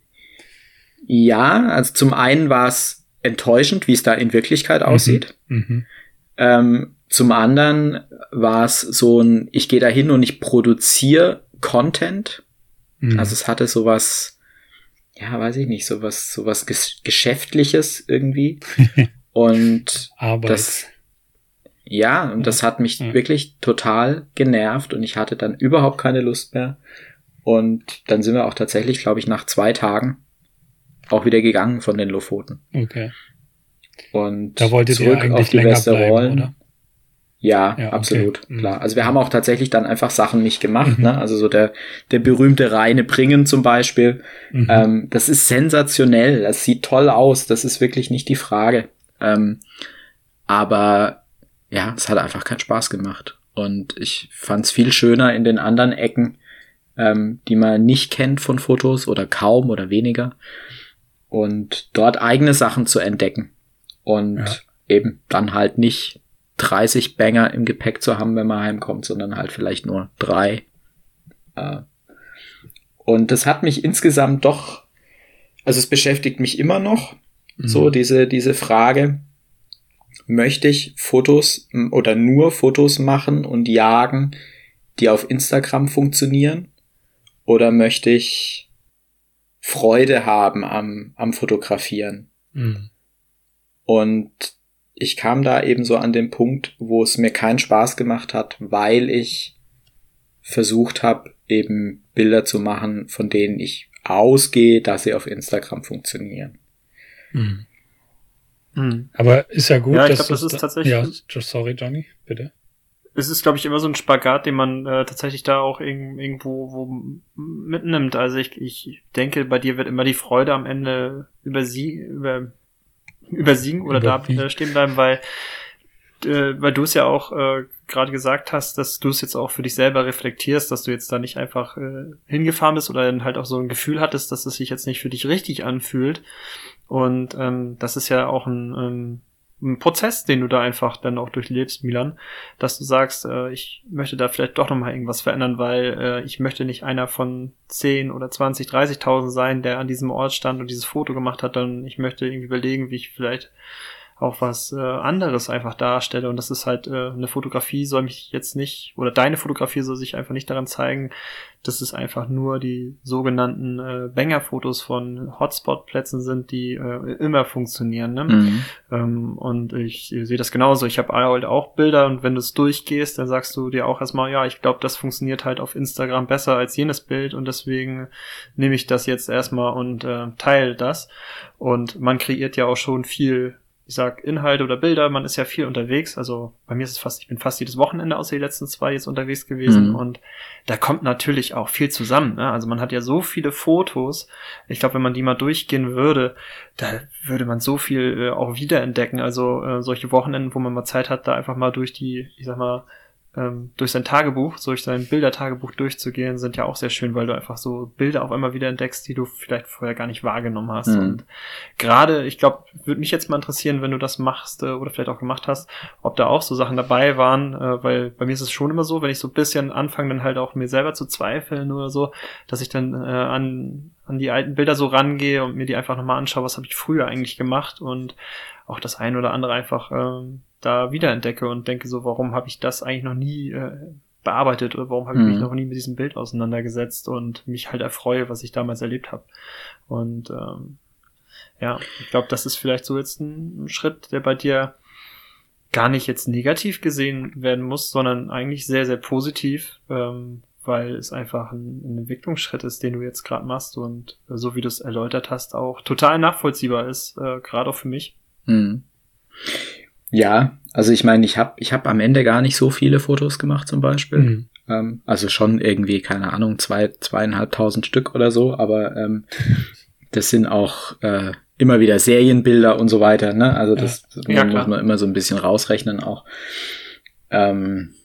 ja, also zum einen war es enttäuschend, wie es da in Wirklichkeit aussieht. mhm. Ähm, zum anderen war es so ein, ich gehe da hin und ich produziere Content. Mhm. Also es hatte sowas, ja, weiß ich nicht, sowas, sowas Ges Geschäftliches irgendwie. und Arbeit. das, ja, und das hat mich Ja. wirklich total genervt und ich hatte dann überhaupt keine Lust mehr. Und dann sind wir auch tatsächlich, glaube ich, nach zwei Tagen auch wieder gegangen von den Lofoten. okay. Und Da wolltet ihr eigentlich länger bleiben, oder? Ja, Ja, okay. absolut, Mhm. klar. Also wir haben auch tatsächlich dann einfach Sachen nicht gemacht, Mhm. ne? Also so der, der berühmte reine Bringen zum Beispiel. Mhm. Ähm, das ist sensationell. Das sieht toll aus. Das ist wirklich nicht die Frage. Ähm, aber ja, es hat einfach keinen Spaß gemacht. Und ich fand es viel schöner in den anderen Ecken, ähm, die man nicht kennt von Fotos oder kaum oder weniger. Und dort eigene Sachen zu entdecken. Und Ja. eben dann halt nicht 30 Banger im Gepäck zu haben, wenn man heimkommt, sondern halt vielleicht nur drei. Äh, und das hat mich insgesamt doch, also es beschäftigt mich immer noch, Mhm. so diese, diese Frage, möchte ich Fotos oder nur Fotos machen und jagen, die auf Instagram funktionieren? Oder möchte ich Freude haben am, am Fotografieren? Mhm. Und ich kam da eben so an den Punkt, wo es mir keinen Spaß gemacht hat, weil ich versucht habe, eben Bilder zu machen, von denen ich ausgehe, dass sie auf Instagram funktionieren. Mhm. Hm. Aber ist ja gut, Ja, ich dass glaub, das ist da- tatsächlich- Ja, sorry, Johnny, bitte. Es ist, glaube ich, immer so ein Spagat, den man äh, tatsächlich da auch irg irgendwo wo mitnimmt. Also ich, ich denke, bei dir wird immer die Freude am Ende über sie, über, übersiegen oder da Überwiegen. äh, stehen bleiben, weil äh, weil du es ja auch äh, gerade gesagt hast, dass du es jetzt auch für dich selber reflektierst, dass du jetzt da nicht einfach äh, hingefahren bist oder dann halt auch so ein Gefühl hattest, dass es sich jetzt nicht für dich richtig anfühlt. Und ähm, das ist ja auch ein, ähm, ein Prozess, den du da einfach dann auch durchlebst, Milan, dass du sagst, äh, ich möchte da vielleicht doch nochmal irgendwas verändern, weil äh, ich möchte nicht einer von 10 oder 20, 30.000 sein, der an diesem Ort stand und dieses Foto gemacht hat, dann ich möchte irgendwie überlegen, wie ich vielleicht auch was äh, anderes einfach darstelle und das ist halt äh, eine Fotografie soll mich jetzt nicht oder deine Fotografie soll sich einfach nicht daran zeigen, dass es einfach nur die sogenannten äh, Banger-Fotos von Hotspot-Plätzen sind, die äh, immer funktionieren. Ne? Mhm. Ähm, und ich sehe das genauso. Ich habe halt auch Bilder und wenn du es durchgehst, dann sagst du dir auch erstmal, ja, ich glaube, das funktioniert halt auf Instagram besser als jenes Bild und deswegen nehme ich das jetzt erstmal und äh, teile das. Und man kreiert ja auch schon viel, ich sag, Inhalte oder Bilder, man ist ja viel unterwegs. Also bei mir ist es fast, ich bin fast jedes Wochenende außer die letzten zwei jetzt unterwegs gewesen Mhm. und da kommt natürlich auch viel zusammen. Ne? Also man hat ja so viele Fotos. Ich glaube, wenn man die mal durchgehen würde, da würde man so viel äh, auch wiederentdecken. Also äh, solche Wochenenden, wo man mal Zeit hat, da einfach mal durch die, ich sag mal, ähm, durch sein Tagebuch, durch sein Bildertagebuch durchzugehen, sind ja auch sehr schön, weil du einfach so Bilder auf einmal wieder entdeckst, die du vielleicht vorher gar nicht wahrgenommen hast. Mhm. Und gerade, ich glaube, würde mich jetzt mal interessieren, wenn du das machst äh, oder vielleicht auch gemacht hast, ob da auch so Sachen dabei waren, äh, weil bei mir ist es schon immer so, wenn ich so ein bisschen anfange, dann halt auch mir selber zu zweifeln oder so, dass ich dann äh, an, an die alten Bilder so rangehe und mir die einfach nochmal anschaue, was habe ich früher eigentlich gemacht und auch das ein oder andere einfach ähm, da wiederentdecke und denke so, warum habe ich das eigentlich noch nie äh, bearbeitet oder warum habe ich mich Mhm. noch nie mit diesem Bild auseinandergesetzt und mich halt erfreue, was ich damals erlebt habe. Und ähm, ja, ich glaube, das ist vielleicht so jetzt ein Schritt, der bei dir gar nicht jetzt negativ gesehen werden muss, sondern eigentlich sehr, sehr positiv, ähm, weil es einfach ein, ein Entwicklungsschritt ist, den du jetzt gerade machst und äh, so wie du es erläutert hast, auch total nachvollziehbar ist, äh, gerade auch für mich. Hm. Ja, also ich meine, ich habe ich hab am Ende gar nicht so viele Fotos gemacht zum Beispiel. Mhm. Ähm, also schon irgendwie, keine Ahnung, zwei, zweieinhalbtausend Stück oder so, aber ähm, das sind auch äh, immer wieder Serienbilder und so weiter, ne? Also das ja. Ja, muss man immer so ein bisschen rausrechnen auch. Ähm,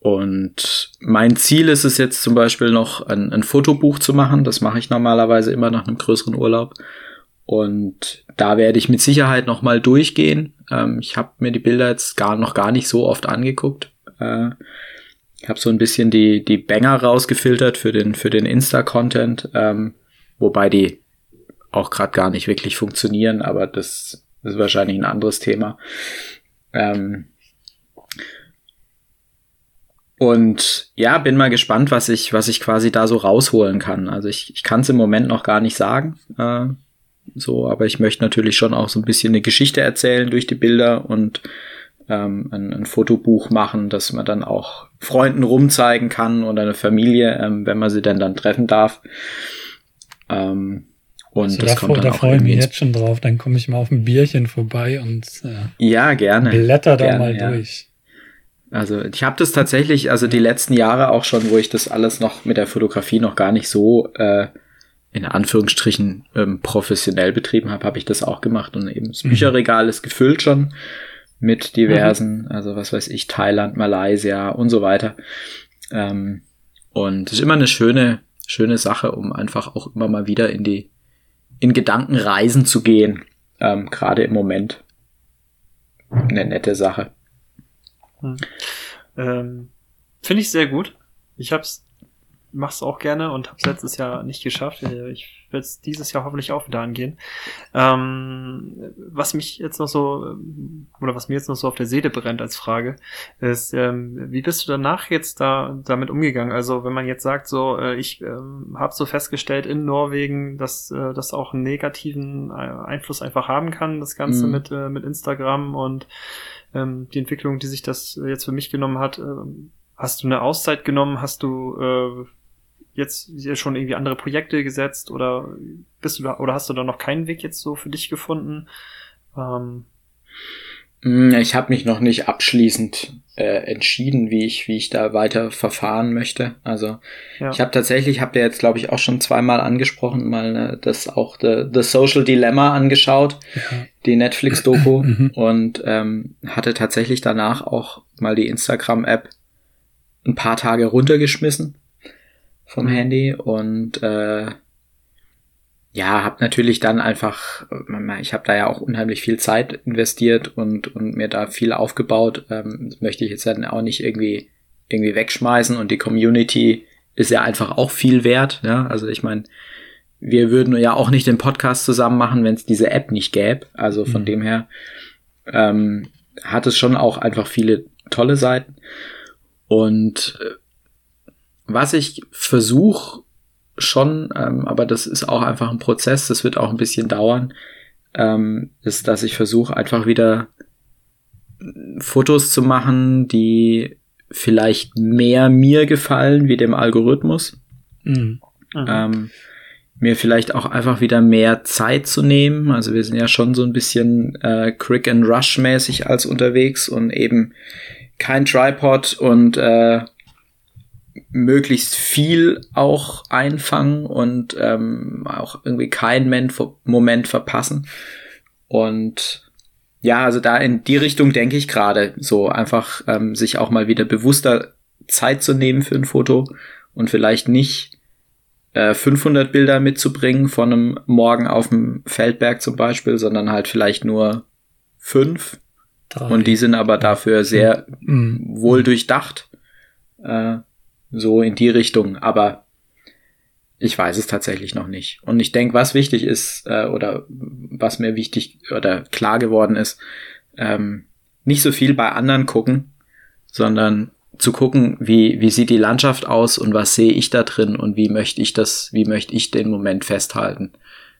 und mein Ziel ist es jetzt zum Beispiel noch ein, ein Fotobuch zu machen. Das mache ich normalerweise immer nach einem größeren Urlaub. Und da werde ich mit Sicherheit noch mal durchgehen. Ähm, ich habe mir die Bilder jetzt gar noch gar nicht so oft angeguckt. Äh, ich habe so ein bisschen die die Banger rausgefiltert für den für den Insta-Content, ähm, wobei die auch gerade gar nicht wirklich funktionieren. Aber das, das ist wahrscheinlich ein anderes Thema. Ähm, und ja, bin mal gespannt, was ich, was ich quasi da so rausholen kann. Also ich, ich kann es im Moment noch gar nicht sagen. Äh, so, aber ich möchte natürlich schon auch so ein bisschen eine Geschichte erzählen durch die Bilder und ähm, ein, ein Fotobuch machen, dass man dann auch Freunden rumzeigen kann oder eine Familie, ähm, wenn man sie denn dann treffen darf. Ähm, und also das da, kommt dann da freue ich mich jetzt schon drauf. Dann komme ich mal auf ein Bierchen vorbei und äh, ja gerne blätter da gerne, mal ja. durch. Also ich habe das tatsächlich, also die letzten Jahre auch schon, wo ich das alles noch mit der Fotografie noch gar nicht so äh, in Anführungsstrichen ähm, professionell betrieben habe, habe ich das auch gemacht und eben das mhm. Bücherregal ist gefüllt schon mit diversen, mhm. also was weiß ich, Thailand, Malaysia und so weiter. Ähm, und es ist immer eine schöne, schöne Sache, um einfach auch immer mal wieder in die, in Gedanken reisen zu gehen, ähm, gerade im Moment. Eine nette Sache. Hm. Ähm, Finde ich sehr gut. Ich hab's, mach's auch gerne und hab's letztes Jahr nicht geschafft. Äh, ich werde es dieses Jahr hoffentlich auch wieder angehen. Ähm, was mich jetzt noch so, oder was mir jetzt noch so auf der Seele brennt als Frage, ist, ähm, wie bist du danach jetzt da damit umgegangen? Also wenn man jetzt sagt, so, äh, ich ähm, habe so festgestellt in Norwegen, dass äh, das auch einen negativen äh, Einfluss einfach haben kann, das Ganze mhm. mit, äh, mit Instagram und ähm, die Entwicklung, die sich das jetzt für mich genommen hat. Ähm, hast du eine Auszeit genommen? Hast du äh, jetzt schon irgendwie andere Projekte gesetzt oder bist du da oder hast du da noch keinen Weg jetzt so für dich gefunden? Ähm, hm, ich habe mich noch nicht abschließend äh, entschieden, wie ich, wie ich da weiter verfahren möchte. Also ja. ich habe tatsächlich, habt ihr jetzt glaube ich auch schon zweimal angesprochen, mal äh, das auch The, The Social Dilemma angeschaut, ja. die Netflix-Doku mhm. und ähm, hatte tatsächlich danach auch mal die Instagram-App ein paar Tage runtergeschmissen vom. Handy und äh, ja, habe natürlich dann einfach, ich habe da ja auch unheimlich viel Zeit investiert und, und mir da viel aufgebaut. Ähm, das möchte ich jetzt dann auch nicht irgendwie, irgendwie wegschmeißen und die Community ist ja einfach auch viel wert. Ja? Also ich meine, wir würden ja auch nicht den Podcast zusammen machen, wenn es diese App nicht gäbe. Also von mhm. dem her ähm, hat es schon auch einfach viele tolle Seiten. Und äh, was ich versuche schon, ähm, aber das ist auch einfach ein Prozess, das wird auch ein bisschen dauern, ähm, ist, dass ich versuche einfach wieder Fotos zu machen, die vielleicht mehr mir gefallen wie dem Algorithmus. Mhm. Ähm, mir vielleicht auch einfach wieder mehr Zeit zu nehmen. Also wir sind ja schon so ein bisschen äh, Quick and Rush mäßig als unterwegs und eben kein Tripod und äh, möglichst viel auch einfangen und ähm, auch irgendwie keinen Moment verpassen. Und ja, also da in die Richtung denke ich gerade, so einfach ähm, sich auch mal wieder bewusster Zeit zu nehmen für ein Foto und vielleicht nicht äh, 500 Bilder mitzubringen von einem Morgen auf dem Feldberg zum Beispiel, sondern halt vielleicht nur fünf. Drei. Und die sind aber dafür sehr mhm. wohl durchdacht. Äh, so in die Richtung, aber ich weiß es tatsächlich noch nicht. Und ich denke, was wichtig ist, äh, oder was mir wichtig oder klar geworden ist, ähm, nicht so viel bei anderen gucken, sondern zu gucken, wie, wie sieht die Landschaft aus und was sehe ich da drin und wie möchte ich das, wie möchte ich den Moment festhalten.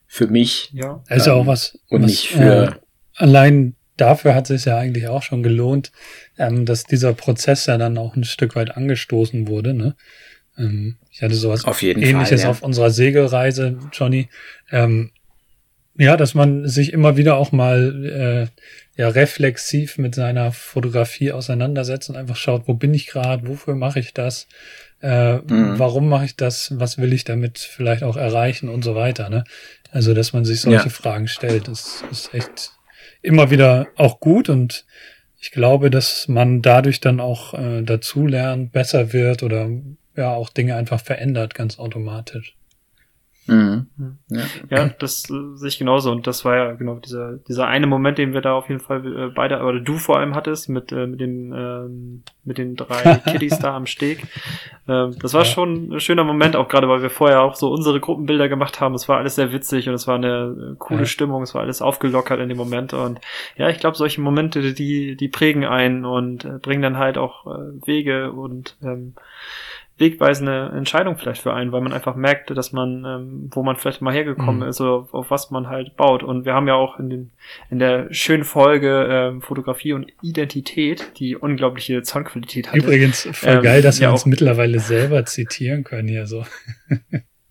Für mich. Ja. Also ähm, auch was. Und was, nicht für. Äh, allein dafür hat es ja eigentlich auch schon gelohnt, ähm, dass dieser Prozess ja dann auch ein Stück weit angestoßen wurde. Ne? Ähm, ich hatte sowas Auf jeden ähnliches Fall, ja. auf unserer Segelreise, Johnny. Ähm, ja, dass man sich immer wieder auch mal äh, ja reflexiv mit seiner Fotografie auseinandersetzt und einfach schaut, wo bin ich gerade, wofür mache ich das, äh, Mhm. warum mache ich das, was will ich damit vielleicht auch erreichen und so weiter. Ne? Also, dass man sich solche Ja. Fragen stellt, das ist echt immer wieder auch gut und ich glaube, dass man dadurch dann auch äh, dazu lernt, besser wird oder ja auch Dinge einfach verändert, ganz automatisch. Mhm. Ja. Ja, das äh, sehe ich genauso. Und das war ja genau dieser, dieser eine Moment, den wir da auf jeden Fall äh, beide, oder du vor allem hattest, mit, äh, mit den, ähm, mit den drei Kiddies da am Steg. Ähm, das war schon ein schöner Moment, auch gerade weil wir vorher auch so unsere Gruppenbilder gemacht haben. Es war alles sehr witzig und es war eine äh, coole Ja. Stimmung, es war alles aufgelockert in dem Moment. Und ja, ich glaube, solche Momente, die, die prägen einen und äh, bringen dann halt auch äh, Wege und ähm, wegweisende Entscheidung vielleicht für einen, weil man einfach merkte, dass man, ähm, wo man vielleicht mal hergekommen Mhm. ist oder auf, auf was man halt baut. Und wir haben ja auch in, den, in der schönen Folge ähm, Fotografie und Identität, die unglaubliche Soundqualität hatte. Übrigens, voll Ähm, geil, dass wir ja, uns mittlerweile selber zitieren können hier so.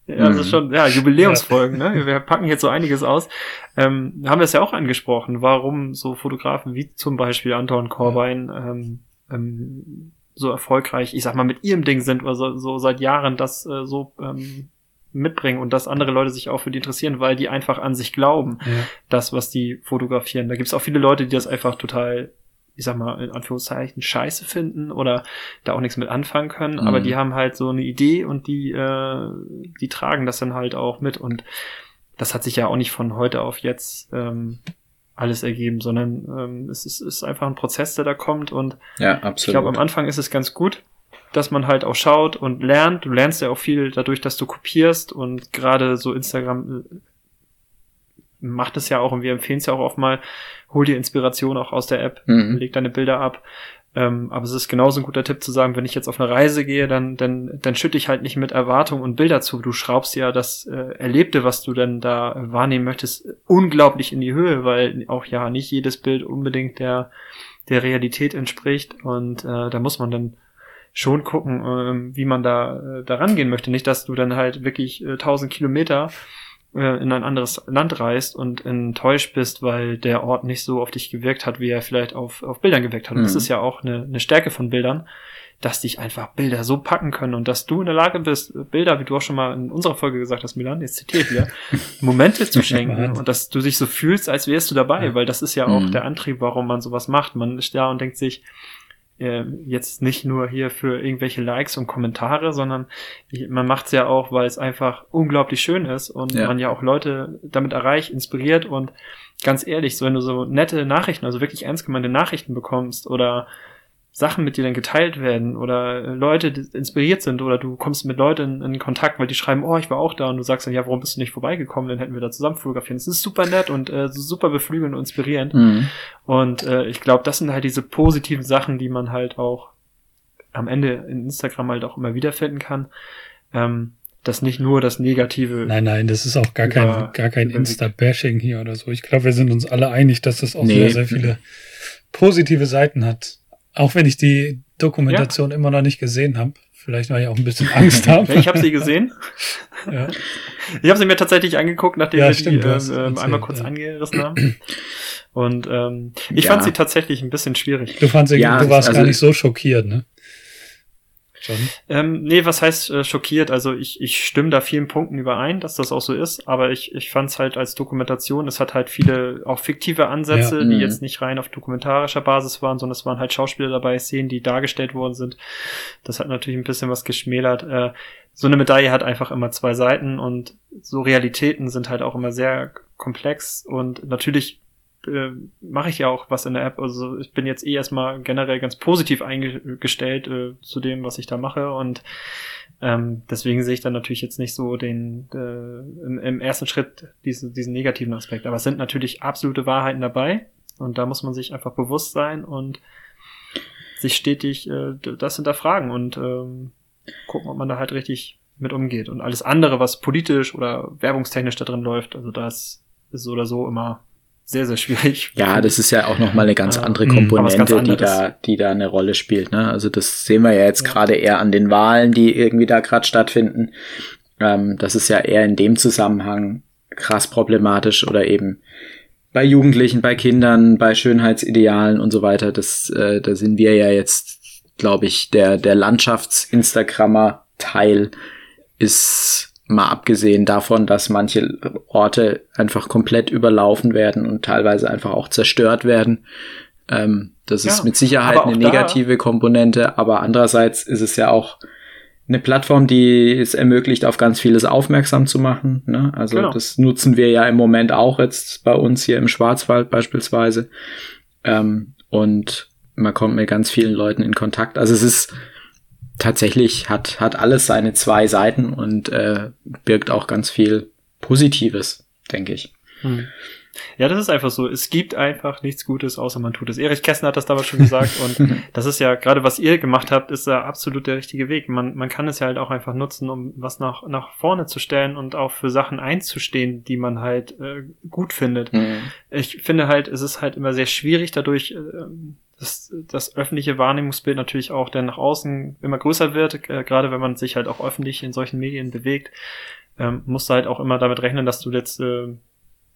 Ja, das ist schon, ja, Jubiläumsfolgen, ne? Wir packen jetzt so einiges aus. Ähm, haben wir es ja auch angesprochen, warum so Fotografen wie zum Beispiel Anton Corbijn ähm, ähm, so erfolgreich, ich sag mal, mit ihrem Ding sind oder so, so seit Jahren das äh, so ähm, mitbringen und dass andere Leute sich auch für die interessieren, weil die einfach an sich glauben, Ja. das, was die fotografieren. Da gibt's auch viele Leute, die das einfach total, ich sag mal, in Anführungszeichen scheiße finden oder da auch nichts mit anfangen können, Mhm. aber die haben halt so eine Idee und die, äh, die tragen das dann halt auch mit und das hat sich ja auch nicht von heute auf jetzt ähm, alles ergeben, sondern ähm, es ist, ist einfach ein Prozess, der da kommt und Ja, ich absolut. glaube, am Anfang ist es ganz gut, dass man halt auch schaut und lernt. Du lernst ja auch viel dadurch, dass du kopierst und gerade so Instagram äh, macht es ja auch und wir empfehlen es ja auch oft mal, hol dir Inspiration auch aus der App, Mhm. leg deine Bilder ab. Ähm, aber es ist genauso ein guter Tipp zu sagen, wenn ich jetzt auf eine Reise gehe, dann, dann, dann schütte ich halt nicht mit Erwartungen und Bilder zu. Du schraubst ja das äh, Erlebte, was du dann da äh, wahrnehmen möchtest, unglaublich in die Höhe, weil auch ja nicht jedes Bild unbedingt der, der Realität entspricht. Und äh, da muss man dann schon gucken, ähm, wie man da, äh, da rangehen möchte. Nicht, dass du dann halt wirklich äh, 1000 Kilometer äh, in ein anderes Land reist und enttäuscht bist, weil der Ort nicht so auf dich gewirkt hat, wie er vielleicht auf, auf Bildern gewirkt hat. Und das Mhm. ist ja auch eine, eine Stärke von Bildern, dass dich einfach Bilder so packen können und dass du in der Lage bist, Bilder, wie du auch schon mal in unserer Folge gesagt hast, Milan, jetzt zitiere ich wieder, Momente zu schenken und dass du dich so fühlst, als wärst du dabei, weil das ist ja auch Mhm. der Antrieb, warum man sowas macht. Man ist da und denkt sich, äh, jetzt nicht nur hier für irgendwelche Likes und Kommentare, sondern man macht es ja auch, weil es einfach unglaublich schön ist und Ja. man ja auch Leute damit erreicht, inspiriert und ganz ehrlich, so wenn du so nette Nachrichten, also wirklich ernst gemeinte Nachrichten bekommst oder Sachen mit dir dann geteilt werden oder Leute die inspiriert sind oder du kommst mit Leuten in, in Kontakt, weil die schreiben, oh, ich war auch da und du sagst dann, ja, warum bist du nicht vorbeigekommen, dann hätten wir da zusammen fotografieren. Das ist super nett und äh, super beflügelnd und inspirierend. Mhm. Und äh, ich glaube, das sind halt diese positiven Sachen, die man halt auch am Ende in Instagram halt auch immer wiederfinden kann. Ähm, dass nicht nur das Negative. Nein, nein, das ist auch gar kein, Über- gar kein Insta-Bashing hier oder so. Ich glaube, wir sind uns alle einig, dass das auch Nee. sehr, sehr viele positive Seiten hat. Auch wenn ich die Dokumentation immer noch nicht gesehen habe. Vielleicht, weil ich auch ein bisschen Angst habe. Ja, ich habe sie gesehen. ja. Ich habe sie mir tatsächlich angeguckt, nachdem Ja, wir stimmt, die erzählt, einmal kurz ja. angerissen haben. Und ähm, ich Ja. fand sie tatsächlich ein bisschen schwierig. Du fandst, Ja, du warst also- gar nicht so schockiert, ne? John? Ähm, nee, was heißt äh, schockiert? Also ich, ich stimme da vielen Punkten überein, dass das auch so ist, aber ich, ich fand es halt als Dokumentation, es hat halt viele auch fiktive Ansätze, Ja. die Mhm. jetzt nicht rein auf dokumentarischer Basis waren, sondern es waren halt Schauspieler dabei, Szenen, die dargestellt worden sind. Das hat natürlich ein bisschen was geschmälert. Äh, so eine Medaille hat einfach immer zwei Seiten und so Realitäten sind halt auch immer sehr komplex und natürlich äh, mache ich ja auch was in der App. Also ich bin jetzt eh erstmal generell ganz positiv eingestellt äh, zu dem, was ich da mache und ähm, deswegen sehe ich dann natürlich jetzt nicht so den äh, im, im ersten Schritt diesen, diesen negativen Aspekt. Aber es sind natürlich absolute Wahrheiten dabei und da muss man sich einfach bewusst sein und sich stetig äh, das hinterfragen und ähm, gucken, ob man da halt richtig mit umgeht. Und alles andere, was politisch oder werbungstechnisch da drin läuft, also das ist so oder so immer sehr, sehr schwierig. Ja, das ist ja auch nochmal eine ganz andere Mhm. Komponente, ganz die da, die da eine Rolle spielt. Ne? Also das sehen wir ja jetzt Ja. gerade eher an den Wahlen, die irgendwie da gerade stattfinden. Ähm, das ist ja eher in dem Zusammenhang krass problematisch oder eben bei Jugendlichen, bei Kindern, bei Schönheitsidealen und so weiter. Das, äh, da sind wir ja jetzt, glaube ich, der der Landschafts-Instagrammer-Teil ist mal abgesehen davon, dass manche Orte einfach komplett überlaufen werden und teilweise einfach auch zerstört werden. Ähm, das Ja, ist mit Sicherheit eine negative Komponente, aber andererseits ist es ja auch eine Plattform, die es ermöglicht, auf ganz vieles aufmerksam zu machen. Ne? Also Genau. das nutzen wir ja im Moment auch jetzt bei uns hier im Schwarzwald beispielsweise. Ähm, und man kommt mit ganz vielen Leuten in Kontakt. Also es ist tatsächlich, hat, hat alles seine zwei Seiten und äh, birgt auch ganz viel Positives, denke ich. Hm. Ja, das ist einfach so. Es gibt einfach nichts Gutes, außer man tut es. Erich Kästner hat das damals schon gesagt und das ist ja gerade, was ihr gemacht habt, ist ja absolut der richtige Weg. Man, man kann es ja halt auch einfach nutzen, um was nach, nach vorne zu stellen und auch für Sachen einzustehen, die man halt äh, gut findet. Ich finde halt, es ist halt immer sehr schwierig, dadurch ähm, dass das öffentliche Wahrnehmungsbild natürlich auch dann nach außen immer größer wird, äh, gerade wenn man sich halt auch öffentlich in solchen Medien bewegt, ähm, musst du halt auch immer damit rechnen, dass du jetzt äh,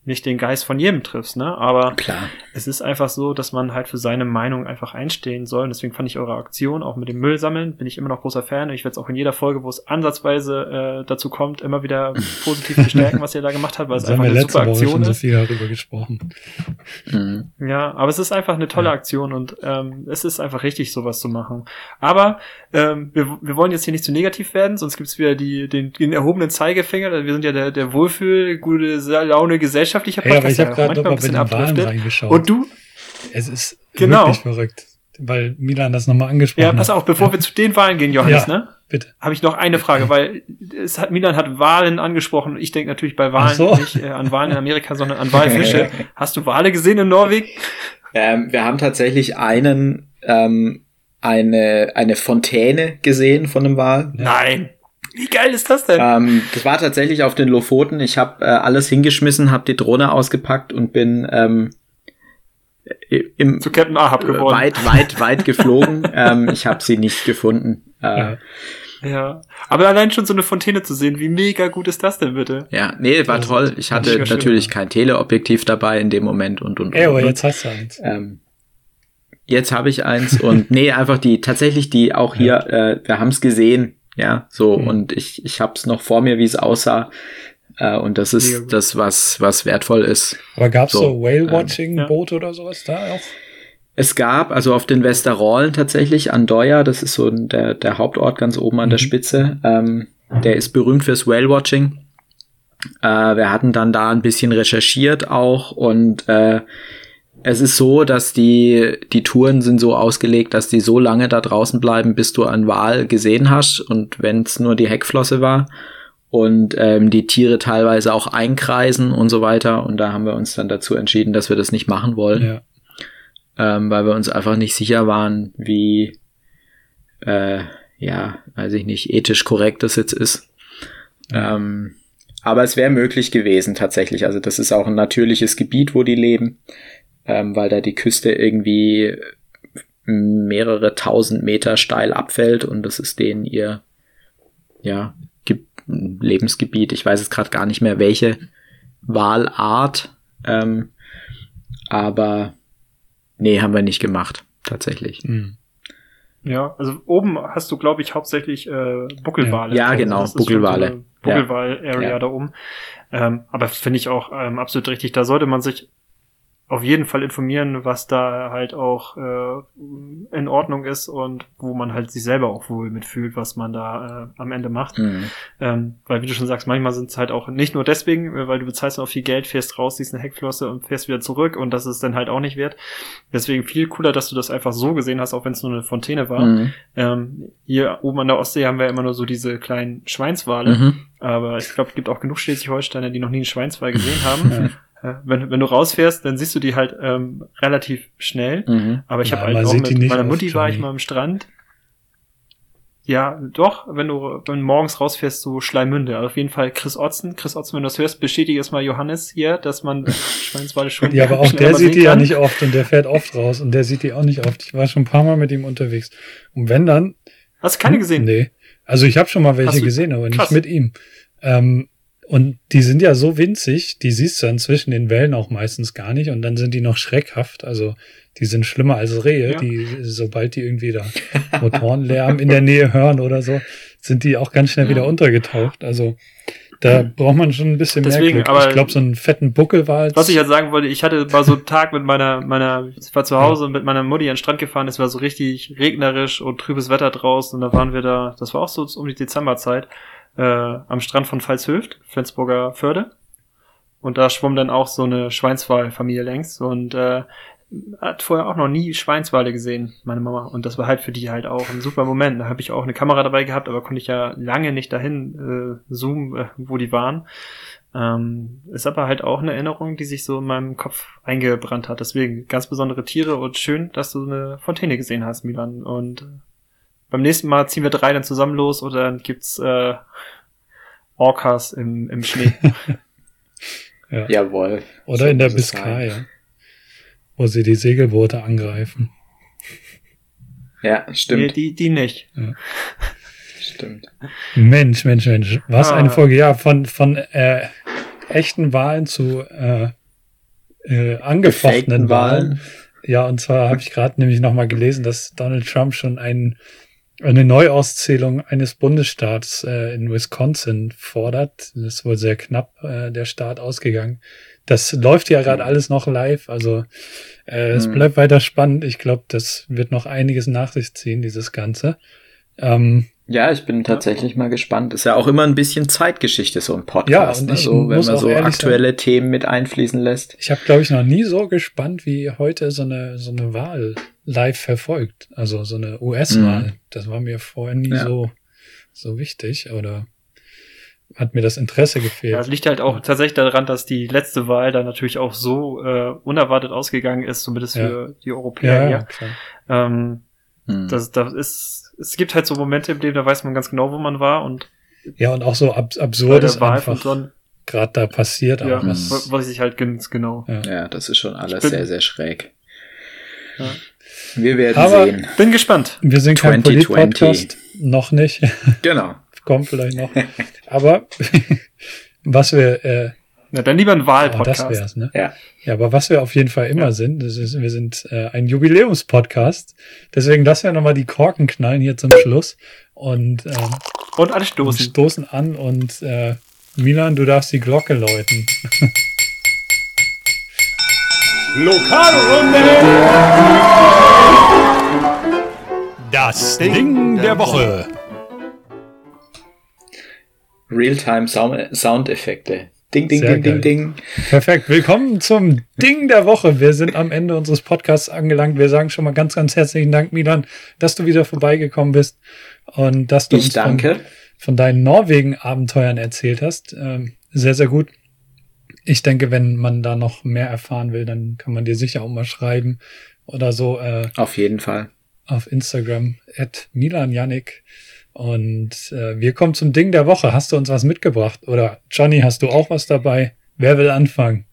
nicht den Geist von jedem triffst, ne? Aber Klar. es ist einfach so, dass man halt für seine Meinung einfach einstehen soll. Und deswegen fand ich eure Aktion auch mit dem Müll sammeln, bin ich immer noch großer Fan. Und ich werde es auch in jeder Folge, wo es ansatzweise äh, dazu kommt, immer wieder positiv bestärken, was ihr da gemacht habt, weil es einfach wir eine letzte super Woche Aktion schon so ist. viel darüber gesprochen. Mhm. Ja, aber es ist einfach eine tolle Ja. Aktion und ähm, es ist einfach richtig, sowas zu machen. Aber ähm, wir, wir wollen jetzt hier nicht zu negativ werden, sonst gibt's wieder die, den, den erhobenen Zeigefinger. Wir sind ja der, der Wohlfühl, gute Laune gesellschaftlicher Ey, aber ich habe gerade manchmal nochmal ein bei bisschen den Wahlen reingeschaut. Und du, es ist Genau. wirklich verrückt, weil Milan das nochmal angesprochen ja, pass hat. auf, bevor ja. wir zu den Wahlen gehen, Johannes, Ja. ne? Bitte. Habe ich noch eine Frage, weil es hat, Milan hat Wahlen angesprochen. Ich denke natürlich bei Wahlen so. nicht äh, an Wahlen in Amerika, sondern an Walfische. Hast du Wale gesehen in Norwegen? Ähm, wir haben tatsächlich einen, ähm, eine, eine Fontäne gesehen von einem Wal. Ja. Nein. Wie geil ist das denn? Ähm, das war tatsächlich auf den Lofoten. Ich habe äh, alles hingeschmissen, habe die Drohne ausgepackt und bin ähm, im, Zu Captain Ahab geworden. weit, weit, weit geflogen. ähm, ich habe sie nicht gefunden. Äh, Ja. Ja, aber allein schon so eine Fontäne zu sehen, wie mega gut ist das denn bitte? ja, nee, war Das toll. Ich hatte schön, natürlich ja. kein Teleobjektiv dabei in dem Moment und und. Ey, und, aber und. jetzt hast du eins. Ähm, jetzt habe ich eins und nee, einfach die tatsächlich die auch hier. Äh, wir haben es gesehen, ja, so Mhm. und ich ich habe es noch vor mir, wie es aussah. Äh, und das ist das, was was wertvoll ist. Aber gab's so, So, ähm, Whale-Watching-Boote oder sowas da auch? Es gab also auf den Westerrollen tatsächlich Andoya, das ist so der, der Hauptort ganz oben an der Mhm. Spitze. Ähm, der ist berühmt fürs Whale-Watching. Äh, wir hatten dann da ein bisschen recherchiert auch und äh, es ist so, dass die, die Touren sind so ausgelegt, dass die so lange da draußen bleiben, bis du einen Wal gesehen hast und wenn es nur die Heckflosse war und ähm, die Tiere teilweise auch einkreisen und so weiter und da haben wir uns dann dazu entschieden, dass wir das nicht machen wollen Ja. ähm, weil wir uns einfach nicht sicher waren, wie, äh, ja, weiß ich nicht, ethisch korrekt das jetzt ist. Ähm, aber es wäre möglich gewesen tatsächlich. Also das ist auch ein natürliches Gebiet, wo die leben, ähm, weil da die Küste irgendwie mehrere tausend Meter steil abfällt und das ist denen ihr, ja, Ge Lebensgebiet. Ich weiß jetzt gerade gar nicht mehr, welche Walart, ähm, aber nee, haben wir nicht gemacht, tatsächlich. Mhm. Ja, also oben hast du, glaube ich, hauptsächlich äh, Buckelwale. Ja, Also genau, das Buckelwale. Buckelwal-Area Ja. da oben. Ähm, aber finde ich auch ähm, absolut richtig. Da sollte man sich auf jeden Fall informieren, was da halt auch äh, in Ordnung ist und wo man halt sich selber auch wohl mitfühlt, was man da äh, am Ende macht. Mhm. Ähm, weil, wie du schon sagst, manchmal sind es halt auch nicht nur deswegen, äh, weil du bezahlst auch viel Geld, fährst raus, siehst eine Heckflosse und fährst wieder zurück und das ist dann halt auch nicht wert. Deswegen viel cooler, dass du das einfach so gesehen hast, auch wenn es nur eine Fontäne war. Mhm. Ähm, hier oben an der Ostsee haben wir immer nur so diese kleinen Schweinswale, Mhm. aber ich glaube, es gibt auch genug Schleswig-Holsteiner, die noch nie einen Schweinswal gesehen haben. Äh, wenn, wenn du rausfährst, dann siehst du die halt ähm, relativ schnell. Mhm. Aber ich Ja, habe halt auch mit meiner Mutti war ich mal am Strand. ja, doch, wenn du, wenn du morgens rausfährst, so Schleimünde. Auf jeden Fall Chris Otzen. Chris Otzen, wenn du das hörst, bestätige es mal Johannes hier, dass man Schweinswalde schon. ja, aber auch der sieht die ja nicht oft und der fährt oft raus und der sieht die auch nicht oft. Ich war schon ein paar Mal mit ihm unterwegs. Und wenn dann. Hast du keine gesehen? Nee. Also ich habe schon mal welche gesehen, aber Krass. nicht mit ihm. Ähm, und die sind ja so winzig, die siehst du dann zwischen den Wellen auch meistens gar nicht und dann sind die noch schreckhaft. Also die sind schlimmer als Rehe, ja. die, sobald die irgendwie da Motorenlärm in der Nähe hören oder so, sind die auch ganz schnell ja. wieder untergetaucht. Also da braucht man schon ein bisschen Deswegen, mehr Glück. Aber ich glaube, so einen fetten Buckel war jetzt. Was ich halt sagen wollte, ich hatte war so einen Tag mit meiner, meiner, ich war zu Hause und mit meiner Mutti an den Strand gefahren, es war so richtig regnerisch und trübes Wetter draußen und da waren wir da, das war auch so um die Dezemberzeit äh, am Strand von Pfalzhöft, Flensburger Förde. Und da schwamm dann auch so eine Schweinswal-Familie längs. Und äh, hat vorher auch noch nie Schweinswale gesehen, meine Mama. Und das war halt für die halt auch ein super Moment. Da habe ich auch eine Kamera dabei gehabt, aber konnte ich ja lange nicht dahin äh, zoomen, äh, wo die waren. Ähm, ist aber halt auch eine Erinnerung, die sich so in meinem Kopf eingebrannt hat. Deswegen ganz besondere Tiere und schön, dass du eine Fontäne gesehen hast, Milan. Und beim nächsten Mal ziehen wir drei dann zusammen los oder dann gibt's äh, Orcas im, im Schnee. ja. Jawohl. Oder so in der Biskaya, wo sie die Segelboote angreifen. Ja, stimmt. Die, die, die nicht. Ja. Stimmt. Mensch, Mensch, Mensch. Was ah. eine Folge. Ja, von, von äh, echten Wahlen zu äh, äh, angefochtenen Wahlen. Ja, und zwar habe ich gerade nämlich nochmal gelesen, dass Donald Trump schon einen eine Neuauszählung eines Bundesstaats äh, in Wisconsin fordert. Das ist wohl sehr knapp äh, der Staat ausgegangen. Das läuft ja gerade alles noch live, also äh, es mhm. bleibt weiter spannend. Ich glaube, das wird noch einiges nach sich ziehen, dieses Ganze. Ähm, ja, ich bin tatsächlich mal gespannt. Ist ja auch immer ein bisschen Zeitgeschichte, so ein Podcast. Ja, ne? so, wenn man so aktuelle sein, Themen mit einfließen lässt. Ich habe, glaube ich, noch nie so gespannt wie heute so eine, so eine Wahl live verfolgt. Also so eine US-Wahl. Mhm. Das war mir vorher nie ja. so, so wichtig oder hat mir das Interesse gefehlt. Ja, es liegt halt auch tatsächlich daran, dass die letzte Wahl dann natürlich auch so äh, unerwartet ausgegangen ist, zumindest ja. für die Europäer. Ja, ja klar. Ähm, mhm. das, das ist, es gibt halt so Momente im Leben, da weiß man ganz genau, wo man war und ja und auch so ab absurdes einfach gerade da passiert. Ja, was, was ich halt ganz genau. Ja. ja, das ist schon alles sehr sehr schräg. Ja. Wir werden Aber sehen. Bin gespannt. Wir sind kein Polit-Podcast. Noch nicht. Genau. Kommt vielleicht noch. Aber was wir. Äh, Na, dann lieber ein Wahlpodcast. Oh, das wär's, ne? Ja. Ja, aber was wir auf jeden Fall immer ja. sind, das ist, wir sind äh, ein Jubiläumspodcast. Deswegen lassen wir nochmal die Korken knallen hier zum Schluss. Und, ähm, und alle stoßen. Und stoßen an und äh, Milan, du darfst die Glocke läuten. Lokalrunde! Das Ding der Woche. Realtime Soundeffekte. Ding, ding, Sehr ding, geil. ding, ding. Perfekt. Willkommen zum Ding der Woche. Wir sind am Ende unseres Podcasts angelangt. Wir sagen schon mal ganz, ganz herzlichen Dank, Milan, dass du wieder vorbeigekommen bist und dass du ich uns. Von, von deinen Norwegen-Abenteuern erzählt hast. Ähm, sehr, sehr gut ich denke, wenn man da noch mehr erfahren will, dann kann man dir sicher auch mal schreiben oder so. Äh, auf jeden Fall. Auf Instagram at Milan Janik. Und äh, wir kommen zum Ding der Woche. Hast du uns was mitgebracht? Oder Johnny, hast du auch was dabei? Wer will anfangen?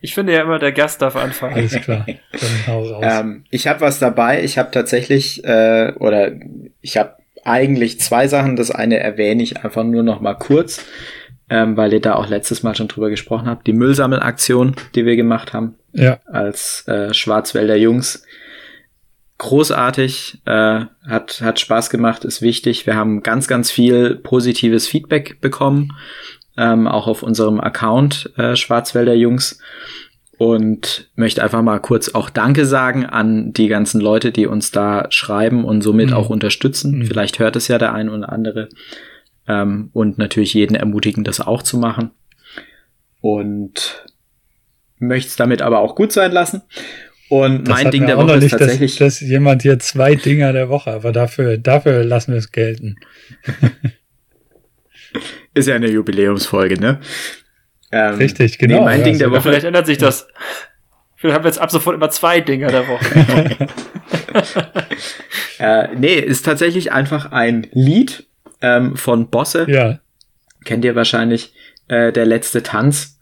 Ich finde ja immer, der Gast darf anfangen. Alles klar. Dann hau raus. ähm, ich habe was dabei. Ich habe tatsächlich, äh, oder ich habe eigentlich zwei Sachen. Das eine erwähne ich einfach nur noch mal kurz ähm, weil ihr da auch letztes Mal schon drüber gesprochen habt, die Müllsammelaktion, die wir gemacht haben, ja. als äh, Schwarzwälder Jungs. Großartig, äh, hat, hat Spaß gemacht, ist wichtig. Wir haben ganz, ganz viel positives Feedback bekommen, ähm, auch auf unserem Account äh, Schwarzwälder Jungs. Und möchte einfach mal kurz auch Danke sagen an die ganzen Leute, die uns da schreiben und somit mhm. auch unterstützen. Mhm. Vielleicht hört es ja der ein oder andere ähm, und natürlich jeden ermutigen, das auch zu machen. Und möchte es damit aber auch gut sein lassen. Und das mein Ding der Woche ist tatsächlich. Dass, dass jemand hier zwei Dinger der Woche, aber dafür, dafür lassen wir es gelten. ist ja eine Jubiläumsfolge, ne? Ähm, Richtig, genau. Nee, mein ja, Ding der Woche. Vielleicht ändert sich das. Wir haben jetzt ab sofort immer zwei Dinger der Woche. äh, nee, ist tatsächlich einfach ein Lied ähm, von Bosse. Ja. Kennt ihr wahrscheinlich äh, der letzte Tanz.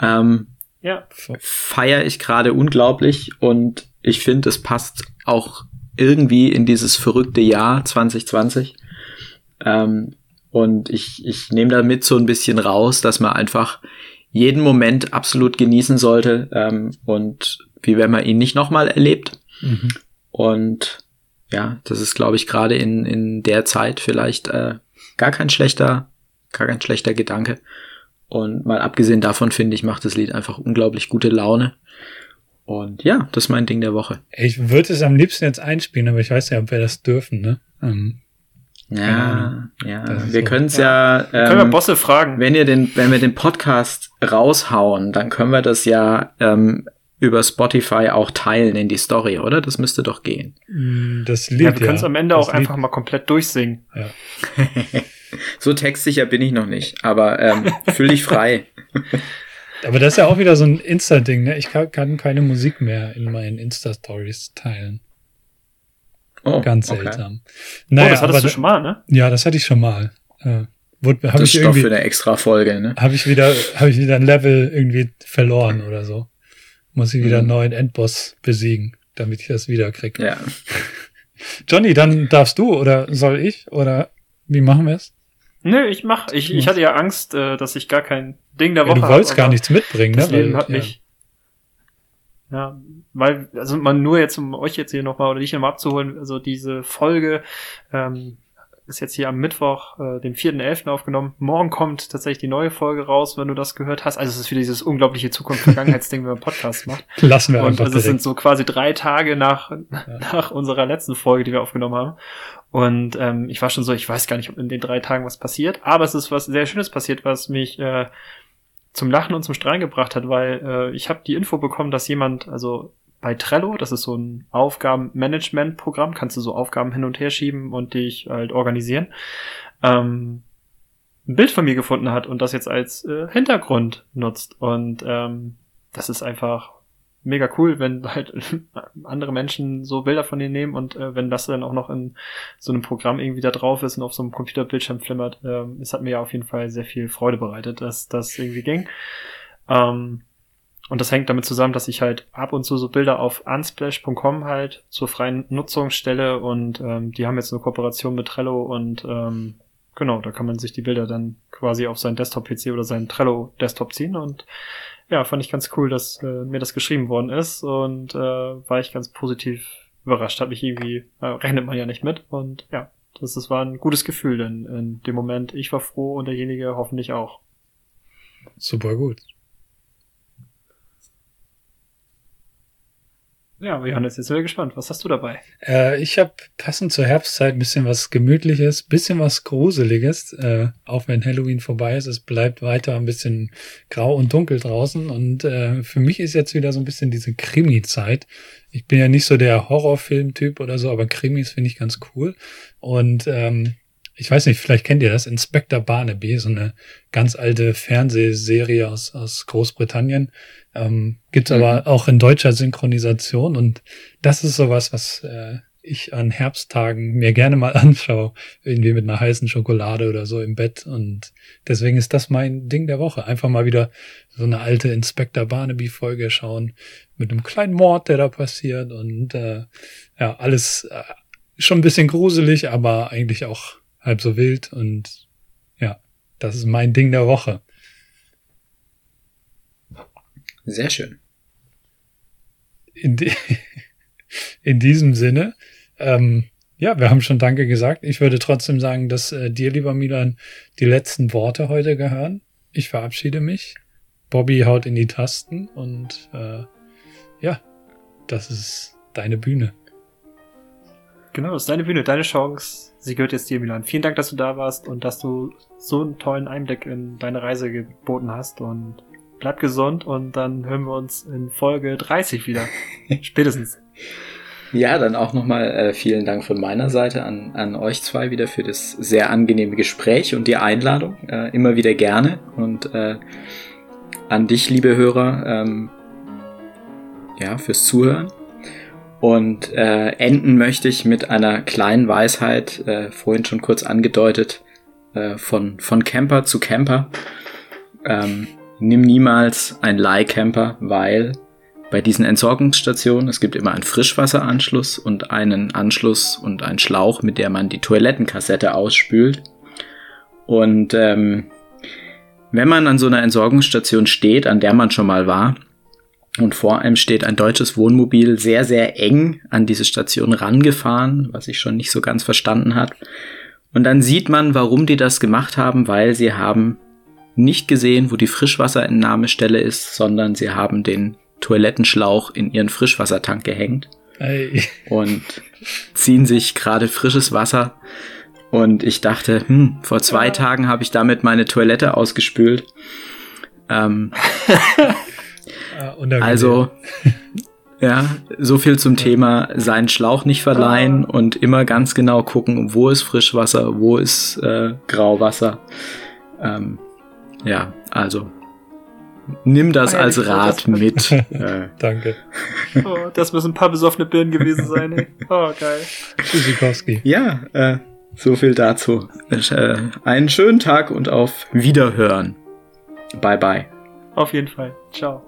Ähm, ja. Feier ich gerade unglaublich und ich finde, es passt auch irgendwie in dieses verrückte Jahr 2020. Ähm, und ich, ich nehme damit so ein bisschen raus, dass man einfach jeden Moment absolut genießen sollte ähm, und wie wenn man ihn nicht nochmal erlebt. Mhm. Und ja, das ist, glaube ich, gerade in, in der Zeit vielleicht äh, gar kein schlechter, gar kein schlechter Gedanke. Und mal abgesehen davon, finde ich, macht das Lied einfach unglaublich gute Laune. Und ja, das ist mein Ding der Woche. Ich würde es am liebsten jetzt einspielen, aber ich weiß ja, ob wir das dürfen, ne? Ähm, ja, ja. Wir so. können es ja. ja ähm, können wir Bosse fragen. Wenn ihr den, wenn wir den Podcast raushauen, dann können wir das ja ähm, über Spotify auch teilen in die Story, oder? Das müsste doch gehen. Mm, das Lied, ja, wir können es am Ende das auch Lied. einfach mal komplett durchsingen. Ja. so textsicher bin ich noch nicht, aber ähm, fühl dich frei. aber das ist ja auch wieder so ein Insta-Ding, ne? Ich kann, kann keine Musik mehr in meinen Insta-Stories teilen. Oh, Ganz okay. seltsam. Naja, oh, das hattest du schon mal, ne? Ja, das hatte ich schon mal. Äh, wurde, das ist Stoff für eine extra Folge, ne? Habe ich wieder, habe ich wieder ein Level irgendwie verloren oder so. Muss ich wieder mhm. einen neuen Endboss besiegen, damit ich das wieder kriege. Ja. Johnny, dann darfst du oder soll ich oder wie machen wir es? Nö, ich mach. Ich, ich hatte ja Angst, äh, dass ich gar kein Ding der Woche habe. Du wolltest hab, gar nichts mitbringen, das ne? Leben Weil, hat ja. mich ja, weil, also man nur jetzt, um euch jetzt hier nochmal oder dich nochmal abzuholen, also diese Folge ähm, ist jetzt hier am Mittwoch, äh, dem 4.11. aufgenommen. Morgen kommt tatsächlich die neue Folge raus, wenn du das gehört hast. Also es ist wieder dieses unglaubliche Zukunft-Vergangenheitsding, wenn man Podcast macht. Lassen wir einfach Und also es sind so quasi drei Tage nach, ja. nach unserer letzten Folge, die wir aufgenommen haben. Und ähm, ich war schon so, ich weiß gar nicht, ob in den drei Tagen was passiert, aber es ist was sehr Schönes passiert, was mich äh, zum Lachen und zum Strahlen gebracht hat, weil äh, ich habe die Info bekommen, dass jemand, also bei Trello, das ist so ein Aufgabenmanagement-Programm, kannst du so Aufgaben hin und her schieben und dich halt organisieren, ähm, ein Bild von mir gefunden hat und das jetzt als äh, Hintergrund nutzt. Und ähm, das ist einfach mega cool, wenn halt andere Menschen so Bilder von dir nehmen und äh, wenn das dann auch noch in so einem Programm irgendwie da drauf ist und auf so einem Computerbildschirm flimmert, ähm, es hat mir ja auf jeden Fall sehr viel Freude bereitet, dass das irgendwie ging. Ähm, und das hängt damit zusammen, dass ich halt ab und zu so Bilder auf unsplash.com halt zur freien Nutzung stelle und ähm, die haben jetzt eine Kooperation mit Trello und ähm, genau, da kann man sich die Bilder dann quasi auf seinen Desktop-PC oder seinen Trello-Desktop ziehen und ja, fand ich ganz cool, dass äh, mir das geschrieben worden ist und äh, war ich ganz positiv überrascht. Hat mich irgendwie, äh, rechnet man ja nicht mit und ja, das, das war ein gutes Gefühl, denn in dem Moment, ich war froh und derjenige hoffentlich auch. Super gut. Ja, Johannes, jetzt sind wir gespannt. Was hast du dabei? Äh, ich habe passend zur Herbstzeit ein bisschen was Gemütliches, bisschen was Gruseliges. Äh, auch wenn Halloween vorbei ist, es bleibt weiter ein bisschen grau und dunkel draußen. Und äh, für mich ist jetzt wieder so ein bisschen diese Krimi-Zeit. Ich bin ja nicht so der Horrorfilm-Typ oder so, aber Krimis finde ich ganz cool. Und ähm, ich weiß nicht, vielleicht kennt ihr das, Inspector Barnaby, so eine ganz alte Fernsehserie aus, aus Großbritannien. Ähm, Gibt mhm. aber auch in deutscher Synchronisation und das ist sowas, was äh, ich an Herbsttagen mir gerne mal anschaue, irgendwie mit einer heißen Schokolade oder so im Bett und deswegen ist das mein Ding der Woche. Einfach mal wieder so eine alte Inspector Barnaby Folge schauen mit einem kleinen Mord, der da passiert und äh, ja, alles äh, schon ein bisschen gruselig, aber eigentlich auch halb so wild und ja, das ist mein Ding der Woche. Sehr schön. In, die, in diesem Sinne, ähm, ja, wir haben schon Danke gesagt. Ich würde trotzdem sagen, dass äh, dir, lieber Milan, die letzten Worte heute gehören. Ich verabschiede mich. Bobby haut in die Tasten und äh, ja, das ist deine Bühne. Genau, das ist deine Bühne, deine Chance. Sie gehört jetzt dir, Milan. Vielen Dank, dass du da warst und dass du so einen tollen Einblick in deine Reise geboten hast. Und bleib gesund und dann hören wir uns in Folge 30 wieder. Spätestens. Ja, dann auch nochmal äh, vielen Dank von meiner Seite an, an euch zwei wieder für das sehr angenehme Gespräch und die Einladung. Äh, immer wieder gerne. Und äh, an dich, liebe Hörer, ähm, ja, fürs Zuhören. Und äh, enden möchte ich mit einer kleinen Weisheit, äh, vorhin schon kurz angedeutet, äh, von, von Camper zu Camper. Ähm, nimm niemals ein Leihcamper, weil bei diesen Entsorgungsstationen, es gibt immer einen Frischwasseranschluss und einen Anschluss und einen Schlauch, mit der man die Toilettenkassette ausspült. Und ähm, wenn man an so einer Entsorgungsstation steht, an der man schon mal war, und vor einem steht ein deutsches Wohnmobil sehr, sehr eng an diese Station rangefahren, was ich schon nicht so ganz verstanden hat. Und dann sieht man, warum die das gemacht haben, weil sie haben nicht gesehen, wo die Frischwasserentnahmestelle ist, sondern sie haben den Toilettenschlauch in ihren Frischwassertank gehängt Ey. und ziehen sich gerade frisches Wasser. Und ich dachte, hm, vor zwei Tagen habe ich damit meine Toilette ausgespült. Ähm, Ah, unangenehm. also, ja, so viel zum Thema seinen Schlauch nicht verleihen und immer ganz genau gucken, wo ist Frischwasser, wo ist äh, Grauwasser. Ähm, ja, also nimm das Ah ja, als Rat das- mit. äh, Danke. Oh, das müssen ein paar besoffene Birnen gewesen sein, ey. Oh, geil. Tschüssikowski. ja, äh, so viel dazu. Äh, einen schönen Tag und auf Wiederhören. Bye bye. Auf jeden Fall. Ciao.